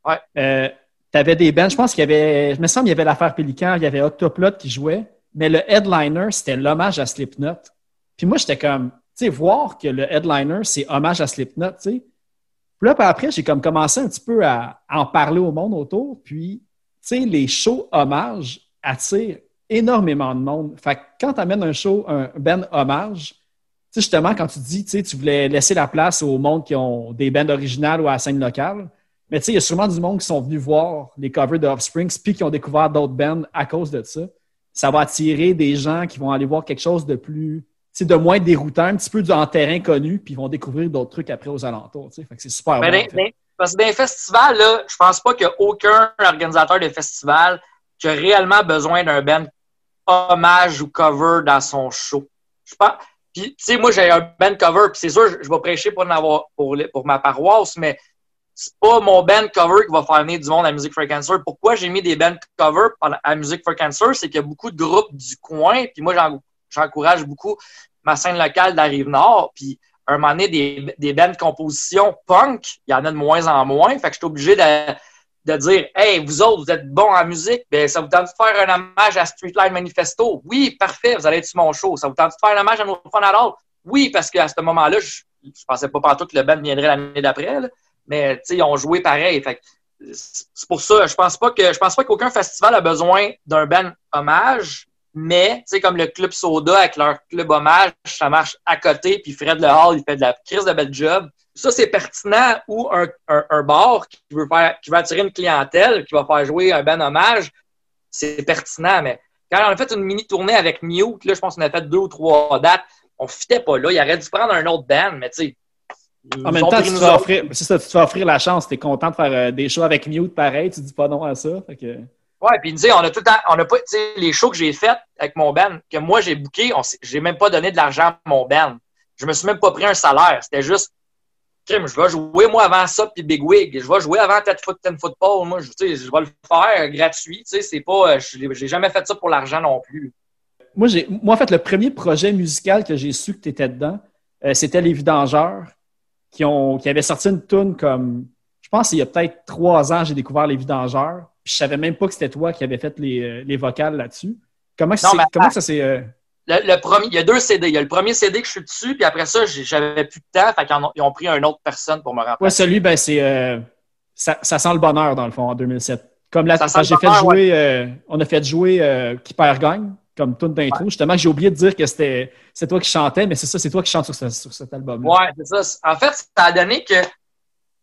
Ouais. Euh, T'avais des bands, je pense qu'il y avait, je me semble qu'il y avait l'affaire Pélican, il y avait Octoplot qui jouait. mais le headliner, c'était l'hommage à Slipknot. Puis moi, j'étais comme, tu sais, voir que le headliner, c'est hommage à Slipknot, tu sais. Puis là, après, j'ai comme commencé un petit peu à, en parler au monde autour. Puis, tu sais, les shows hommages attirent énormément de monde. Fait que quand tu amènes un show, un band hommage, justement, quand tu dis, tu sais, tu voulais laisser la place au monde qui ont des bands originales ou à la scène locale, mais il y a sûrement du monde qui sont venus voir les covers de Offspring puis qui ont découvert d'autres bands à cause de ça. Ça va attirer des gens qui vont aller voir quelque chose de plus de moins déroutant, un petit peu en terrain connu, puis ils vont découvrir d'autres trucs après aux alentours. Fait que c'est super bon, Parce que dans les festivals, là, je pense pas qu'il y a aucun organisateur de festival qui a réellement besoin d'un band hommage ou cover dans son show. Je pense. Puis, tu sais, moi, j'ai un band cover, puis c'est sûr, je, vais prêcher pour, pour, pour ma paroisse, mais c'est pas mon band cover qui va faire venir du monde à Music for. Pourquoi j'ai mis des band cover à Music for Cancer? C'est qu'il y a beaucoup de groupes du coin, puis moi, j'encourage beaucoup ma scène locale d'Arrive Nord, puis à un moment donné, des, des bands de composition punk, il y en a de moins en moins, fait que je suis obligé de, de dire Hey, vous autres, vous êtes bons en musique, ben ça vous tente de faire un hommage à Streetline Manifesto? Oui, parfait, vous allez être sur mon show. Ça vous tente de faire un hommage à nos all? Oui, parce qu'à ce moment-là, je, je pensais pas partout que le band viendrait l'année d'après, mais ils ont joué pareil. Fait c'est pour ça, je pense pas que je pense pas qu'aucun festival a besoin d'un band hommage, mais comme le club Soda avec leur club hommage, ça marche à côté, puis Fred Le Hall, il fait de la crise de bel job. Ça, c'est pertinent ou un, un, bar qui veut faire qui veut attirer une clientèle, qui va faire jouer un band hommage, c'est pertinent, mais quand on a fait une mini tournée avec Mute, là, je pense qu'on a fait deux ou trois dates, on fitait pas là. Il aurait dû prendre un autre band, mais tu sais, en même temps, tu te, fais offrir, ça, tu te offrir la chance. Tu es content de faire euh, des shows avec Mute pareil. Tu dis pas non à ça. Fait que... Ouais, puis on a tout le temps, on a pas, tu sais, les shows que j'ai faits avec mon band, que moi j'ai booké, j'ai même pas donné de l'argent à mon band. Je me suis même pas pris un salaire. C'était juste, je vais jouer moi avant ça, puis Big Wig. Je vais jouer avant Ted Foot, Ten Football. Moi, je, je vais le faire gratuit. Tu sais, c'est pas, euh, j'ai jamais fait ça pour l'argent non plus. Moi, j'ai, moi, en fait, le premier projet musical que j'ai su que tu étais dedans, euh, c'était Les Vidangeurs qui, ont, qui avaient sorti une tune comme, je pense, il y a peut-être trois ans, j'ai découvert Les Vidangeurs. Puis je savais même pas que c'était toi qui avais fait les, euh, les vocales là-dessus. Comment, comment ça s'est. Euh, le, premier, il y a deux CD. Il y a le premier CD que je suis dessus, puis après ça, j'avais plus de temps, fait qu'ils ont, ils ont pris une autre personne pour me remplacer. Ouais, celui, ben, c'est. Euh, ça, ça, sent le bonheur, dans le fond, en 2007. Comme là, j'ai fait jouer. on a fait jouer Qui perd gagne comme tune d'intro. Justement, j'ai oublié de dire que c'était toi qui chantais, mais c'est ça, c'est toi qui chantes sur, sur cet album-là. Ouais, c'est ça. En fait, ça a donné que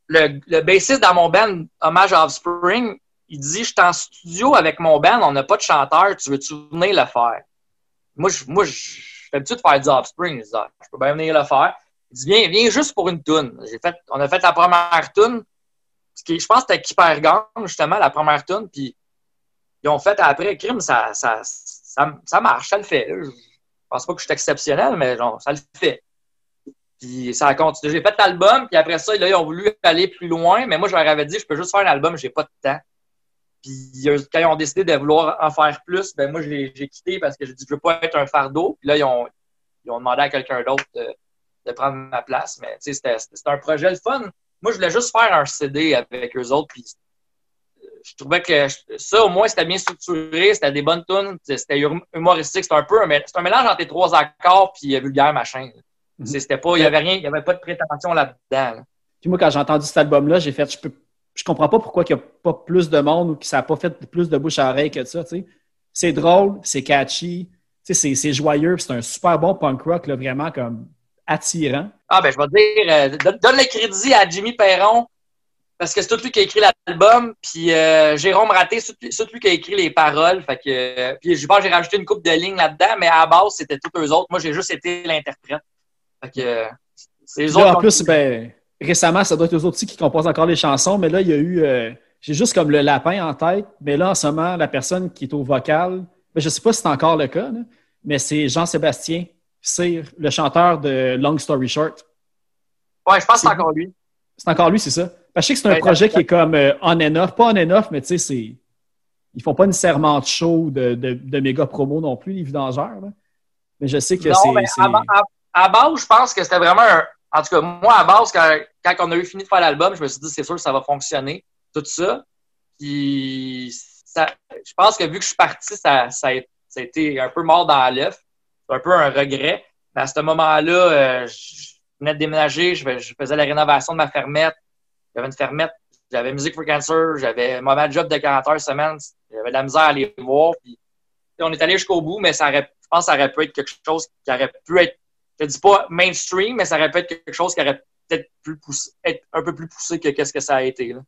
le, le bassiste dans mon band Hommage Offspring, il dit Je suis en studio avec mon band, on n'a pas de chanteur, tu veux-tu venir le faire Moi, je, moi, j'ai l'habitude de faire du Offspring. Je, ah, je peux bien venir le faire. Il dit Viens, viens juste pour une tune. Fait, on a fait la première tune. Je pense que c'était Hyper Gang, justement, la première tune. Puis ils ont fait après, crime, ça, ça, ça, marche, ça le fait. Je pense pas que je suis exceptionnel, mais genre, ça le fait. Puis ça compte. J'ai fait l'album, puis après ça, ils ont voulu aller plus loin, mais moi, je leur avais dit, je peux juste faire un album, j'ai pas de temps. Puis quand ils ont décidé de vouloir en faire plus, ben moi, j'ai quitté parce que j'ai dit, je veux pas être un fardeau. Puis là, ils ont, ils ont demandé à quelqu'un d'autre de, prendre ma place. Mais c'était un projet le fun. Moi, je voulais juste faire un CD avec eux autres, puis je trouvais que ça, au moins, c'était bien structuré, c'était des bonnes tunes, c'était humoristique, c'était un peu un, un mélange entre les trois accords puis vulgaire machin. Mhm. C'était pas, il y avait rien, il y avait pas de prétention là-dedans. Puis moi, quand j'ai entendu cet album-là, j'ai fait, je peux, je comprends pas pourquoi il n'y a pas plus de monde ou que ça n'a pas fait plus de bouche à oreille que ça, C'est drôle, c'est catchy, c'est joyeux, c'est un super bon punk rock, là, vraiment comme attirant. Ah ben je vais dire, euh, donne le crédit à Jimmy Perron parce que c'est tout lui qui a écrit l'album, puis euh, Jérôme Raté, c'est tout lui qui a écrit les paroles. Fait que, euh, puis je pense j'ai rajouté une coupe de lignes là-dedans, mais à la base, c'était tous eux autres. Moi, j'ai juste été l'interprète. Fait que euh, c'est les autres. En plus, ben, récemment, ça doit être eux autres aussi qui composent encore les chansons, mais là, il y a eu. j'ai juste comme le lapin en tête, mais là, en ce moment, la personne qui est au vocal, ben, je ne sais pas si c'est encore le cas, mais c'est Jean-Sébastien c'est le chanteur de Long Story Short. Ouais, je pense que c'est encore lui. C'est encore lui, c'est ça. je sais que c'est un projet qui est comme euh, on and off, pas on and off, mais tu sais, c'est. Ils font pas nécessairement de show de, de, méga promo non plus, les vidangeurs. Mais je sais que c'est. À, base, je pense que c'était vraiment un. En tout cas, moi, à base, quand, quand on a eu fini de faire l'album, je me suis dit, c'est sûr que ça va fonctionner. Tout ça. Puis, ça, je pense que vu que je suis parti, ça, ça, ça a été un peu mort dans l'œuf. C'est un peu un regret. Mais à ce moment-là, euh, je venais de déménager, je, faisais la rénovation de ma fermette. J'avais une fermette, j'avais Music for Cancer, j'avais mauvais job de 40 heures semaine. J'avais de la misère à aller voir. Puis, on est allé jusqu'au bout, mais ça aurait, je pense que ça aurait pu être quelque chose qui aurait pu être, je dis pas mainstream, mais ça aurait pu être quelque chose qui aurait peut-être plus poussé, être un peu plus poussé que qu'est-ce que ça a été. Là.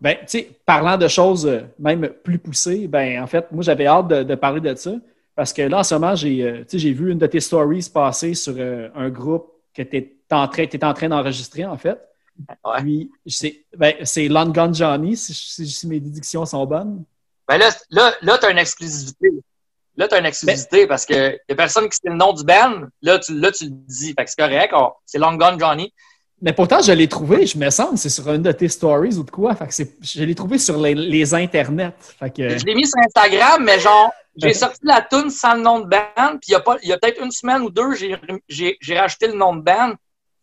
Ben, tu sais, parlant de choses euh, même plus poussées, ben, en fait, moi, j'avais hâte de, parler de ça. Parce que là, en ce moment, j'ai euh, j'ai vu une de tes stories passer sur euh, un groupe que tu es en train, en train d'enregistrer, en fait. Ouais. Puis, ben, c'est Long Gone Johnny, si, si, mes déductions sont bonnes. Ben là, là, là tu as une exclusivité. Là, tu as une exclusivité parce qu'il n'y a personne qui sait le nom du band. Là, tu, là, tu le dis. Fait que c'est correct. C'est Long Gone Johnny. Mais pourtant, je l'ai trouvé, je me sens, c'est sur une de tes stories ou de quoi. Fait que je l'ai trouvé sur les, les internets. Fait que... Je l'ai mis sur Instagram, mais genre, j'ai sorti la tune sans le nom de band, puis il y a, pas, y a peut-être une semaine ou deux, j'ai rajouté le nom de band.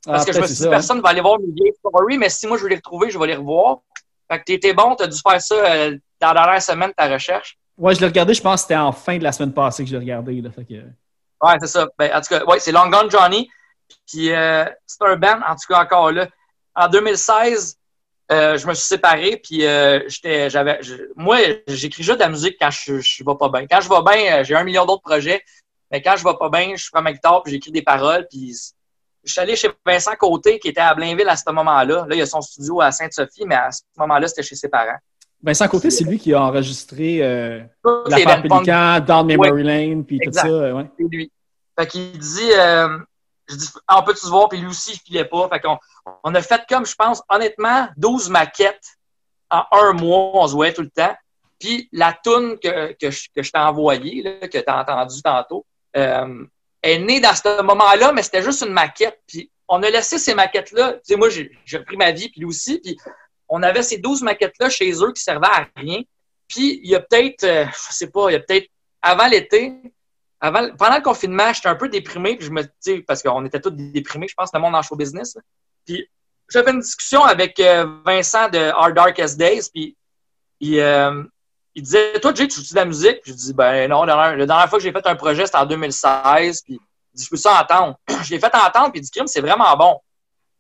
Parce ah, que je me suis dit, ça, personne ne va aller voir mes vieilles stories, mais si moi je veux les retrouver, je vais les revoir. Fait que t'étais bon, t'as dû faire ça euh, dans la dernière semaine, ta recherche. Ouais, je l'ai regardé, je pense que c'était en fin de la semaine passée que je l'ai regardé. Là, fait que... Ouais, c'est ça. Ben, en tout cas, ouais, c'est Long Gone Johnny. Puis euh, c'est un band, en tout cas encore là. En 2016, euh, je me suis séparé, puis euh, j'étais, j'avais, moi, j'écris juste de la musique quand je, je vais pas bien. Quand je vais bien, j'ai un million d'autres projets, mais quand je vais pas bien, je prends ma guitare, puis j'écris des paroles, puis je suis allé chez Vincent Côté, qui était à Blainville à ce moment-là. Là, il y a son studio à Sainte-Sophie, mais à ce moment-là, c'était chez ses parents. Vincent Côté, c'est lui qui a enregistré euh, La Femme Pélican, Down Memory Lane, puis tout ça. Ouais. C'est lui. Fait qu'il dit, je dis, ah, on peut-tu se voir? Puis lui aussi, il filait pas. Fait qu'on on a fait comme, je pense, honnêtement, 12 maquettes en un mois. On se voyait tout le temps. Puis la toune que, que, je, que je t'ai envoyée, là, que tu as entendu tantôt, euh, est née dans ce moment-là, mais c'était juste une maquette. Puis on a laissé ces maquettes-là. Tu sais, moi, j'ai repris ma vie, puis lui aussi. Puis on avait ces 12 maquettes-là chez eux qui servaient à rien. Puis il y a peut-être, euh, je sais pas, il y a peut-être avant l'été, avant, pendant le confinement, j'étais un peu déprimé, puis je me dis, parce qu'on était tous déprimés, je pense, le monde en show business. Puis j'avais une discussion avec euh, Vincent de Our Darkest Days, puis il, euh, il disait Toi, Jay, tu joues de la musique? Puis je dis Ben non, la dernière, fois que j'ai fait un projet, c'était en 2016, puis Je peux ça entendre? je l'ai fait entendre, puis il dit Crime, c'est vraiment bon.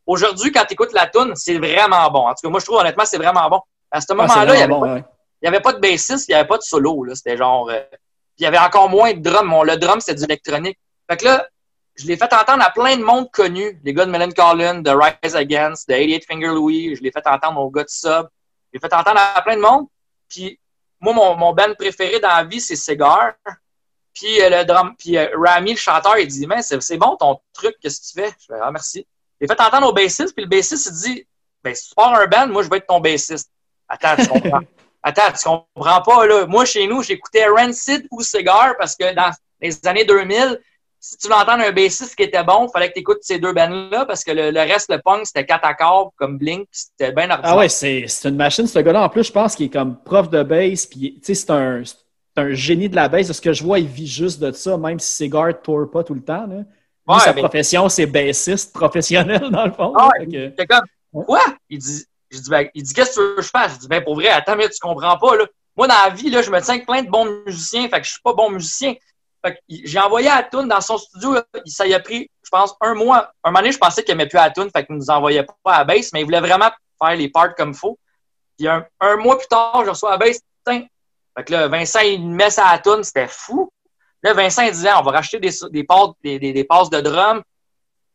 Aujourd'hui, quand tu écoutes la tune, c'est vraiment bon. En tout cas, moi, je trouve honnêtement, c'est vraiment bon. À ce ah, moment-là, il n'y avait, avait, pas de bassiste, il n'y avait pas de solo. C'était genre. Euh, puis il y avait encore moins de drum. le drum, c'était du électronique. Fait que là, je l'ai fait entendre à plein de monde connu. Les gars de Mellen Collin, de Rise Against, de 88 Finger Louis. Je l'ai fait entendre au gars de Sub. Je l'ai fait entendre à plein de monde. Puis moi, mon, mon band préféré dans la vie, c'est Cigar. Puis euh, le drum, puis euh, Rami, le chanteur, il dit Mais c'est bon ton truc, qu'est-ce que tu fais? Je fais Ah merci. J'ai fait entendre au bassiste, puis le bassiste il dit Ben si tu pars un band, moi je vais être ton bassiste. Attends, tu comprends. Attends, tu comprends pas, là. Moi, chez nous, j'écoutais Rancid ou Cigar parce que dans les années 2000, si tu veux entendre un bassiste qui était bon, il fallait que tu écoutes ces deux bands-là parce que le, reste, le punk, c'était quatre accords comme Blink, c'était bien ordinaire. Ah ouais, c'est une machine, ce gars-là. En plus, je pense qu'il est comme prof de bass, puis tu sais, c'est un, un, génie de la bass. De ce que je vois, il vit juste de ça, même si Cigar ne tourne pas tout le temps. Là. Sa profession, c'est bassiste professionnel, dans le fond. Ah, comme, quoi? Il dit, j'ai dit, ben, il dit, qu'est-ce que tu veux que je fasse? Je dis, ben, pour vrai, attends, mais tu comprends pas, là. Moi, dans la vie, là, je me tiens avec plein de bons musiciens, fait que je suis pas bon musicien. Fait que j'ai envoyé à Toon dans son studio, ça y a pris, je pense, un mois. Un moment donné, je pensais qu'il aimait plus à Toon, fait qu'il nous envoyait pas à la base, mais il voulait vraiment faire les parts comme il faut. Puis un, un, mois plus tard, je reçois à la base, Fait que là, Vincent, il met ça à Toon, c'était fou. Là, Vincent, disait, on va racheter des, des, des, des, passes de drum.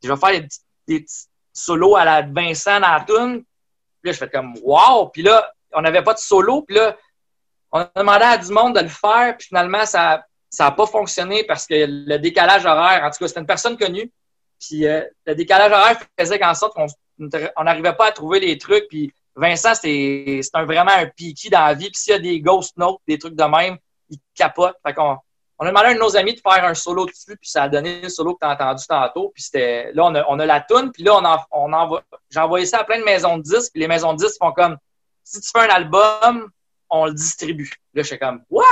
je vais faire des, petits solos à la Vincent dans la. Puis là, je fais comme Wow! Puis là, on n'avait pas de solo. Puis là, on a demandé à du monde de le faire. Puis finalement, ça n'a pas fonctionné parce que le décalage horaire, en tout cas, c'était une personne connue. Puis euh, le décalage horaire faisait qu'en sorte qu'on n'arrivait pas à trouver les trucs. Puis Vincent, c'est un, vraiment un piqué dans la vie. Puis s'il y a des ghost notes, des trucs de même, il capote. Fait qu'on on a demandé à un de nos amis de faire un solo dessus, puis ça a donné le solo que tu as entendu tantôt. Puis c'était là, on a, la toune, puis là, on, envoie, j'ai envoyé ça à plein de maisons de disques, puis les maisons de disques font comme si tu fais un album, on le distribue. Là, je suis comme What?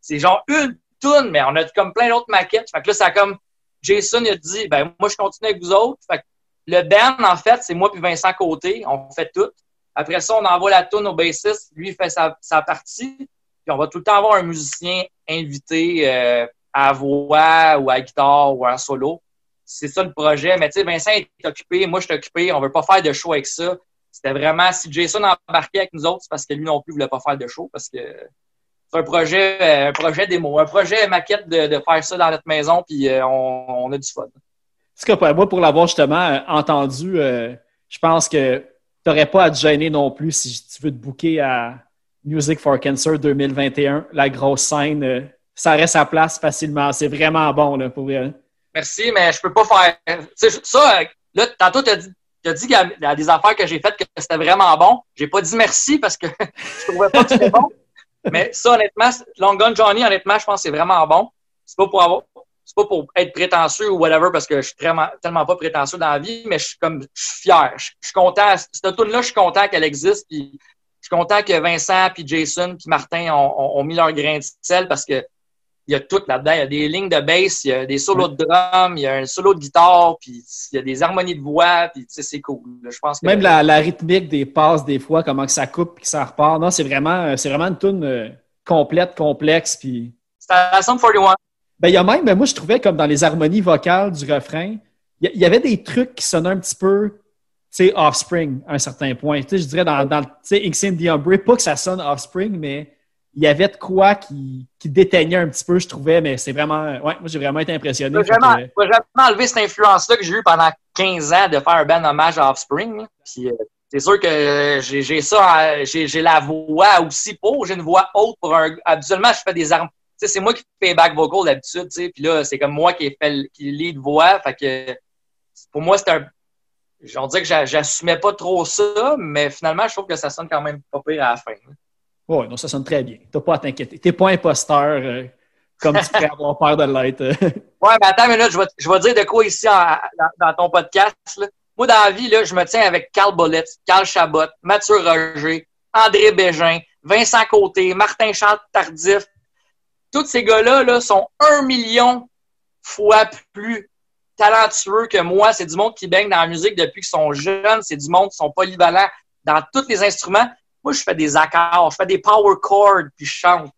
C'est genre une toune, mais on a comme plein d'autres maquettes. Fait que là, ça a comme Jason il a dit ben moi je continue avec vous autres. Fait que le band, en fait, c'est moi puis Vincent Côté, on fait tout. Après ça, on envoie la toune au bassiste, lui fait sa partie. Puis on va tout le temps avoir un musicien invité euh, à voix ou à guitare ou à solo. C'est ça le projet. Mais tu sais, Vincent est occupé, moi je suis occupé, on veut pas faire de show avec ça. C'était vraiment, si Jason embarquait avec nous autres, c'est parce que lui non plus voulait pas faire de show parce que c'est un projet, euh, un projet démo, un projet maquette de, faire ça dans notre maison, puis euh, on, a du fun. Ce que moi, pour l'avoir justement euh, entendu, je pense que tu n'aurais pas à te gêner non plus si tu veux te booker à Music for Cancer 2021, la grosse scène. ça reste à place facilement. C'est vraiment bon là, pour Merci, mais je peux pas faire. ça, là, tantôt, tu as dit as dit y a des affaires que j'ai faites que c'était vraiment bon. J'ai pas dit merci parce que je trouvais pas que c'était bon. Mais ça, honnêtement, Long Gun Johnny, honnêtement, je pense que c'est vraiment bon. C'est pas pour avoir. C'est pas pour être prétentieux ou whatever parce que je suis tellement, pas prétentieux dans la vie, mais je suis comme je suis fier. Je, suis content. Cette tune là je suis content qu'elle existe. Puis content que Vincent, puis Jason, puis Martin ont, ont mis leur grain de sel parce que il y a tout là-dedans. Il y a des lignes de bass, il y a des solos de drum, il y a un solo de guitare, puis il y a des harmonies de voix, puis c'est cool. Je pense que Même la, la, rythmique des passes, des fois, comment que ça coupe et que ça repart. Non, c'est vraiment, vraiment une tune euh, complète, complexe. Puis... C'est à la 41. Ben, il y a même, ben, moi, je trouvais comme dans les harmonies vocales du refrain, il y, avait des trucs qui sonnaient un petit peu, sais, Offspring à un certain point. Tu sais, je dirais dans, dans X pas que ça sonne Offspring, mais il y avait de quoi qui, qui déteignait un petit peu, je trouvais, mais c'est vraiment. Ouais, moi, j'ai vraiment été impressionné. Je vraiment, vraiment enlever cette influence-là que j'ai eue pendant 15 ans de faire un band hommage à Offspring. Puis, euh, c'est sûr que j'ai ça, j'ai la voix aussi pour. J'ai une voix haute pour un. Habituellement, je fais des armes. C'est moi qui fais back vocal d'habitude. Puis là, c'est comme moi qui fait qui lead voix. Fait que pour moi, c'est un. On dirait que j'assumais pas trop ça, mais finalement, je trouve que ça sonne quand même pas pire à la fin. Oui, non, ça sonne très bien. T'as pas à t'inquiéter. T'es pas imposteur euh, comme tu pourrais avoir peur de l'être. ouais, mais attends, mais là, je vais, je vais dire de quoi ici dans, ton podcast. Moi, dans la vie, là, je me tiens avec Carl Bollet, Carl Chabot, Mathieu Roger, André Bégin, Vincent Côté, Martin Chant Tardif. Tous ces gars-là là, sont un million fois plus talentueux que moi. C'est du monde qui baigne dans la musique depuis qu'ils sont jeunes. C'est du monde qui sont polyvalents dans tous les instruments. Moi, je fais des accords, je fais des power chords, puis je chante.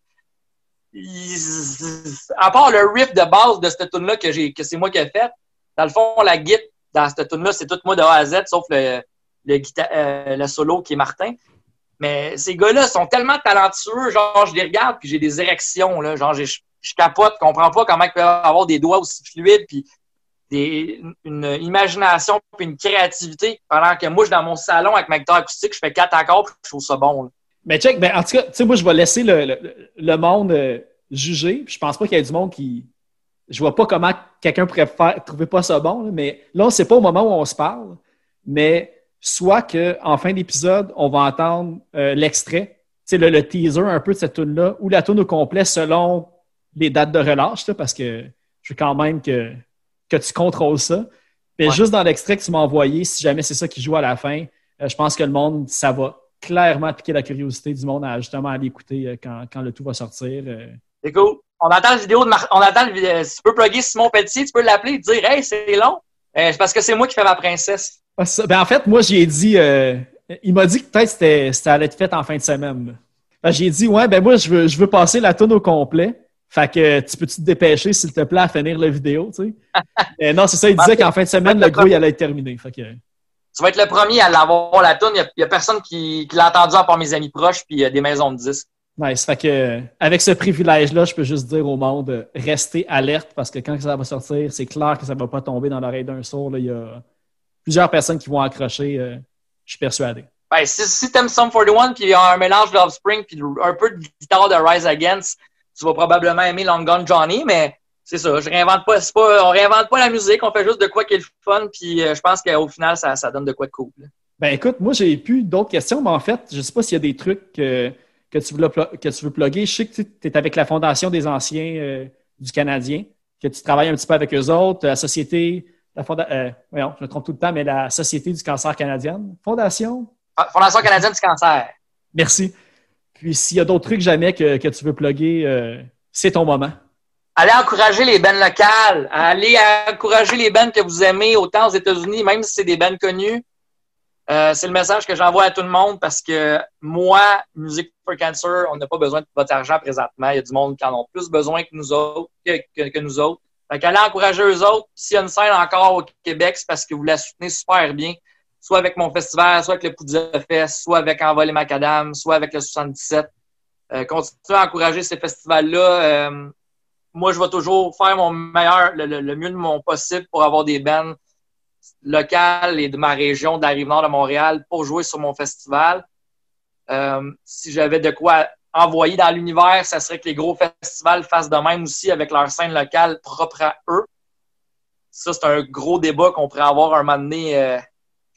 À part le riff de base de cette tune là que, j'ai, que c'est moi qui ai fait, dans le fond, la guitare dans cette tune là c'est tout moi de A à Z, sauf le, euh, le solo qui est Martin. Mais ces gars-là sont tellement talentueux, genre, je les regarde, puis j'ai des érections, là, genre, je, je capote, comprends pas comment ils peuvent avoir des doigts aussi fluides, puis une imagination puis une créativité pendant que moi, je suis dans mon salon avec ma guitare acoustique, je fais quatre accords puis je trouve ça bon. Mais check, ben, en tout cas, tu sais, moi, je vais laisser le, le, monde euh, juger. Je pense pas qu'il y ait du monde qui. Je vois pas comment quelqu'un pourrait faire, trouver pas ça bon, mais là, c'est pas au moment où on se parle, mais soit qu'en fin d'épisode, on va entendre euh, l'extrait, tu sais, le, teaser un peu de cette tune-là, ou la tune au complet selon les dates de relâche, parce que je veux quand même que que tu contrôles ça. Mais juste dans l'extrait que tu m'as envoyé, si jamais c'est ça qui joue à la fin, euh, je pense que le monde, ça va clairement piquer la curiosité du monde à justement aller écouter euh, quand, quand, le tout va sortir. Euh. C'est cool. On entend la vidéo de on entend le... tu peux plugger Simon Pelletier, tu peux l'appeler et dire Hey, c'est long. c'est parce que c'est moi qui fais ma princesse. Ben, en fait, moi, j'ai dit il m'a dit que peut-être que ça allait être fait en fin de semaine. Ben, j'ai dit Ouais, ben moi, je veux, je veux passer la tonne au complet. Fait que tu peux-tu te dépêcher, s'il te plaît, à finir la vidéo, tu sais? non, c'est ça, il disait qu'en fin de semaine, le gros, il allait être terminé. Fait que... Tu vas être le premier à l'avoir, la toune. Il n'y a, personne qui, l'a entendu à part mes amis proches puis des maisons de disques. Nice. Fait que, avec ce privilège-là, je peux juste dire au monde, restez alerte parce que quand ça va sortir, c'est clair que ça ne va pas tomber dans l'oreille d'un sourd. Il y a plusieurs personnes qui vont accrocher, euh, je suis persuadé. Ben, si, si aimes Sum 41 puis il y a un mélange de Spring puis un peu de guitare de Rise Against, tu vas probablement aimer Long Gone Johnny, mais c'est ça, je réinvente pas, pas, on réinvente pas la musique, on fait juste de quoi qui est le fun, puis euh, je pense qu'au final, ça, ça, donne de quoi de cool. Ben écoute, moi j'ai plus d'autres questions, mais en fait, je sais pas s'il y a des trucs que, tu veux que tu veux plugger. Je sais que tu es avec la Fondation des anciens euh, du Canadien, que tu travailles un petit peu avec eux autres, la société, la euh, je me trompe tout le temps, mais la Société du cancer canadienne. Fondation? Ah, Fondation canadienne du cancer. Merci. Puis s'il y a d'autres trucs jamais que, que tu veux plugger, euh, c'est ton moment. Allez encourager les bands locales. Allez encourager les bands que vous aimez autant aux États-Unis, même si c'est des bands connus. Euh, c'est le message que j'envoie à tout le monde parce que moi, Music for Cancer, on n'a pas besoin de votre argent présentement. Il y a du monde qui en ont plus besoin que nous autres. Que, que, nous autres. Fait qu'allez encourager eux autres. S'il y a une scène encore au Québec, c'est parce que vous la soutenez super bien. Soit avec mon festival, soit avec le Poudre Fest, soit avec Envol et Macadam, soit avec le 77. Euh, continuez à encourager ces festivals-là. Euh, moi, je vais toujours faire mon meilleur, le, mieux de mon possible pour avoir des bands locales et de ma région, de la Rive-Nord de Montréal, pour jouer sur mon festival. Euh, si j'avais de quoi envoyer dans l'univers, ça serait que les gros festivals fassent de même aussi avec leur scène locale propre à eux. Ça, c'est un gros débat qu'on pourrait avoir un moment donné.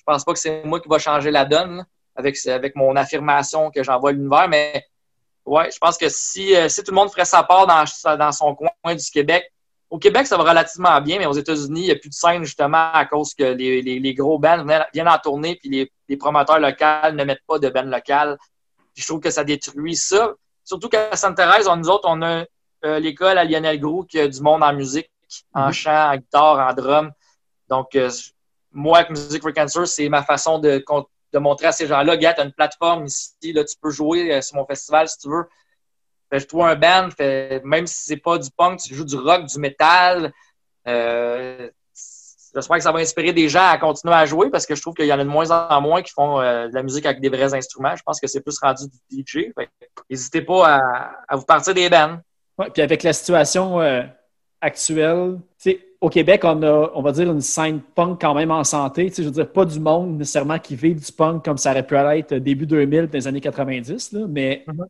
Je pense pas que c'est moi qui va changer la donne avec, avec mon affirmation que j'envoie à l'univers, mais ouais, je pense que si, euh, si tout le monde ferait sa part dans, dans son coin du Québec, au Québec, ça va relativement bien, mais aux États-Unis, il n'y a plus de scène justement à cause que les, les, gros bands viennent en tournée puis les, les promoteurs locaux ne mettent pas de bands locales je trouve que ça détruit ça. Surtout qu'à Sainte-Thérèse, nous autres, on a euh, l'école à Lionel Gros qui a du monde en musique, en mhm. chant, en guitare, en drum. Donc, euh, moi, avec Music for c'est ma façon de, de montrer à ces gens-là, gars, tu as une plateforme ici, là, tu peux jouer euh, sur mon festival si tu veux. Fais toi un band, même si c'est pas du punk, tu joues du rock, du métal. J'espère que ça va inspirer des gens à continuer à jouer parce que je trouve qu'il y en a de moins en moins qui font euh, de la musique avec des vrais instruments. Je pense que c'est plus rendu du DJ. N'hésitez pas à, vous partir des bands. Ouais, puis avec la situation euh, actuelle, au Québec, on a, on va dire, une scène punk quand même en santé. Je veux dire, pas du monde nécessairement qui vit du punk comme ça aurait pu être début 2000, dans les années 90, mais mm-hmm.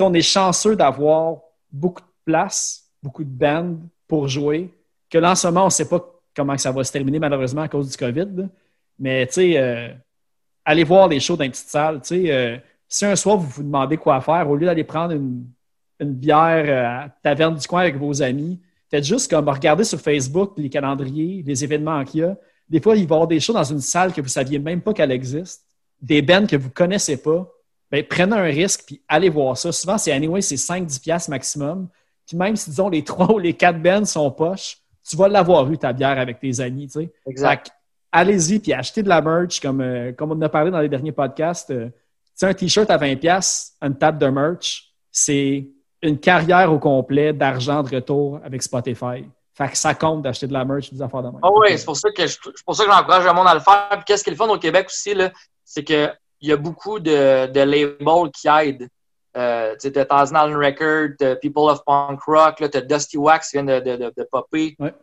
on est chanceux d'avoir beaucoup de place, beaucoup de bands pour jouer, que là, en ce moment, on ne sait pas comment ça va se terminer malheureusement à cause du COVID. Mais tu sais, euh, allez voir les shows dans une petite salle. Euh, si un soir vous vous demandez quoi faire, au lieu d'aller prendre une, bière euh, à taverne du coin avec vos amis, faites juste comme regarder sur Facebook les calendriers, les événements qu'il y a. Des fois, il va y avoir des shows dans une salle que vous ne saviez même pas qu'elle existe, des bands que vous ne connaissez pas. Ben, prenez un risque puis allez voir ça. Souvent, c'est anyway, c'est 5-10$ maximum. Puis même si, disons, les trois ou les quatre bands sont poches, tu vas l'avoir eu, ta bière, avec tes amis. Tu sais. Exact. Allez-y, puis achetez de la merch, comme, euh, comme on en a parlé dans les derniers podcasts. Euh, un T-shirt à 20$, une table de merch, c'est une carrière au complet d'argent de retour avec Spotify. Fait que ça compte d'acheter de la merch, des affaires de Ah oui, c'est pour ça que pour ça que j'encourage le monde à le faire. qu'est-ce qui est le fun au Québec aussi, c'est qu'il y a beaucoup de, de labels qui aident. Euh, tu as Thousand Record, People of Punk Rock, tu as Dusty Wax qui vient de, de, de, de popper. Ouais.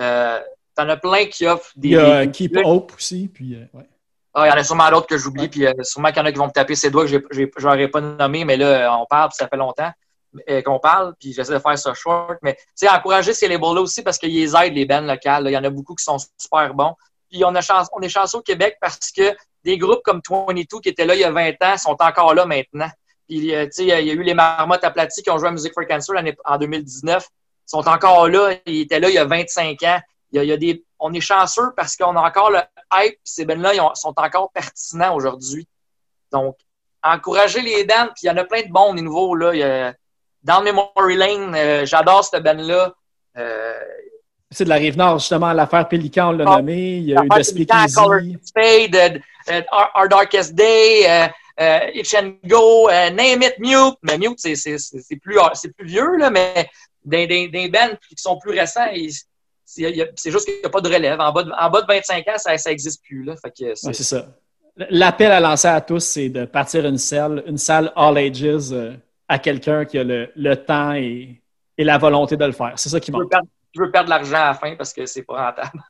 Euh, T'en as plein qui offrent des. Il y a Keep Hope aussi. Puis, euh, ouais. Ah, il y en a sûrement d'autres que j'oublie, puis euh, sûrement qu'il y en a qui vont me taper ses doigts que je n'aurais pas nommé, mais là, on parle, puis ça fait longtemps euh, qu'on parle, puis j'essaie de faire ça short. Mais sais, encourager ces labels-là aussi parce qu'ils aident les bands locales. Il y en a beaucoup qui sont super bons. Puis on, a chance, on est chanceux au Québec parce que des groupes comme 22 qui étaient là il y a 20 ans sont encore là maintenant. Puis, euh, il y a eu les marmottes aplaties qui ont joué à Music for Cancer en 2019. Ils sont encore là. Ils étaient là il y a 25 ans. Il y a, des, on est chanceux parce qu'on a encore le hype. Ces bands-là sont encore pertinents aujourd'hui. Donc, encourager les bands. Puis, il y en a plein de bons des nouveaux. Là. Il y a, dans Memory Lane, euh, j'adore cette band-là. Euh, c'est de la Rive-Nord, justement, l'affaire Pélican, on l'a ah, nommé. Il y a eu The Speakeasy. Spade, Our, Our, Darkest Day, euh, Itch and Go, Name It, Mute. Mais Mute, c'est plus, plus vieux, là, mais des, des, des bands qui sont plus récents, c'est juste qu'il n'y a pas de relève. En bas de, en bas de 25 ans, ça n'existe plus. C'est ça. L'appel à lancer à tous, c'est de partir une salle, une salle all ages euh, à quelqu'un qui a le, le temps et, et, la volonté de le faire. C'est ça qui manque. Tu veux perdre de l'argent à la fin parce que c'est pas rentable.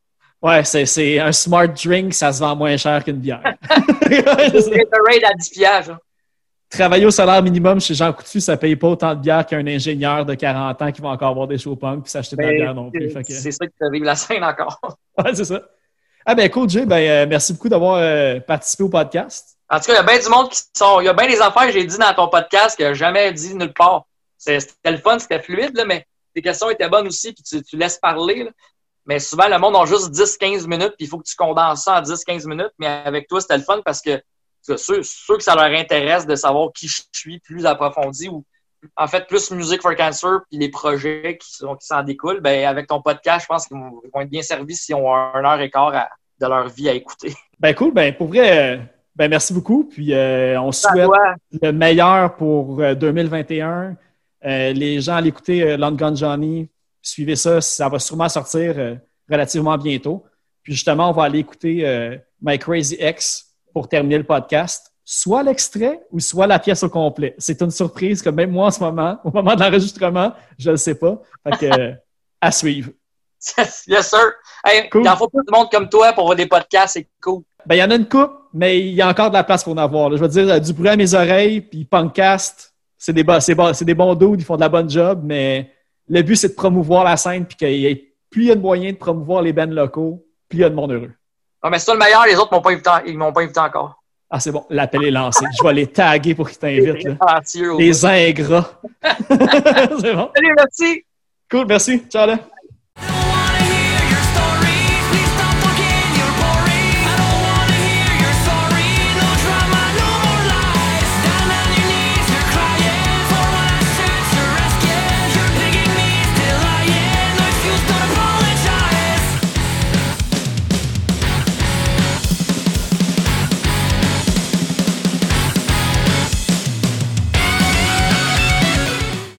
Ouais, c'est un smart drink, ça se vend moins cher qu'une bière. c'est un raid à 10 piastres. Travailler au salaire minimum chez Jean Coutu, ça paye pas autant de bière qu'un ingénieur de 40 ans qui va encore avoir des show punk puis s'acheter de la ben, bière non plus. C'est ça qui vivre la scène encore. ouais, c'est ça. Ah ben cool, Jay. Ben, euh, merci beaucoup d'avoir euh, participé au podcast. En tout cas, il y a bien du monde qui sont. Il y a bien des affaires que j'ai dit dans ton podcast que jamais dit nulle part. C'était le fun, c'était fluide, là, mais tes questions étaient bonnes aussi, puis tu, laisses parler. Là. Mais souvent, le monde a juste 10-15 minutes, puis il faut que tu condenses ça en 10-15 minutes. Mais avec toi, c'était le fun parce que ceux, ceux que ça leur intéresse de savoir qui je suis plus approfondi ou en fait plus Music for Cancer puis les projets qui s'en qui découlent, ben avec ton podcast, je pense qu'ils vont être bien servis s'ils ont un heure et quart de leur vie à écouter. Ben cool, ben pour vrai, Ben, merci beaucoup. Puis euh, on souhaite le meilleur pour euh, 2021. Euh, les gens à l'écouter euh, Long Gun Johnny, suivez ça, ça va sûrement sortir euh, relativement bientôt. Puis justement, on va aller écouter euh, My Crazy Ex pour terminer le podcast. Soit l'extrait ou soit la pièce au complet. C'est une surprise que même moi en ce moment, au moment de l'enregistrement, je ne le sais pas. Fait que, euh, à suivre. Yes, sir. Hey, Cool. Il en faut plus de monde comme toi pour voir des podcasts, c'est cool. Ben, il y en a une coupe, mais il y a encore de la place pour en avoir. là. Je veux dire, euh, du bruit à mes oreilles, puis Punkcast, c'est des, bon- c'est des bons dudes, ils font de la bonne job, mais le but, c'est de promouvoir la scène, puis qu'il y ait plus il y a de moyens de promouvoir les bands locaux, plus il y a de monde heureux. Ah, mais c'est toi le meilleur, les autres m'ont pas invité, ils m'ont pas invité encore. Ah, c'est bon, l'appel est lancé. Je vais les taguer pour qu'ils t'invitent. là. Dieu, Les ingrats. c'est bon. Salut, merci. Cool, merci. Ciao, là.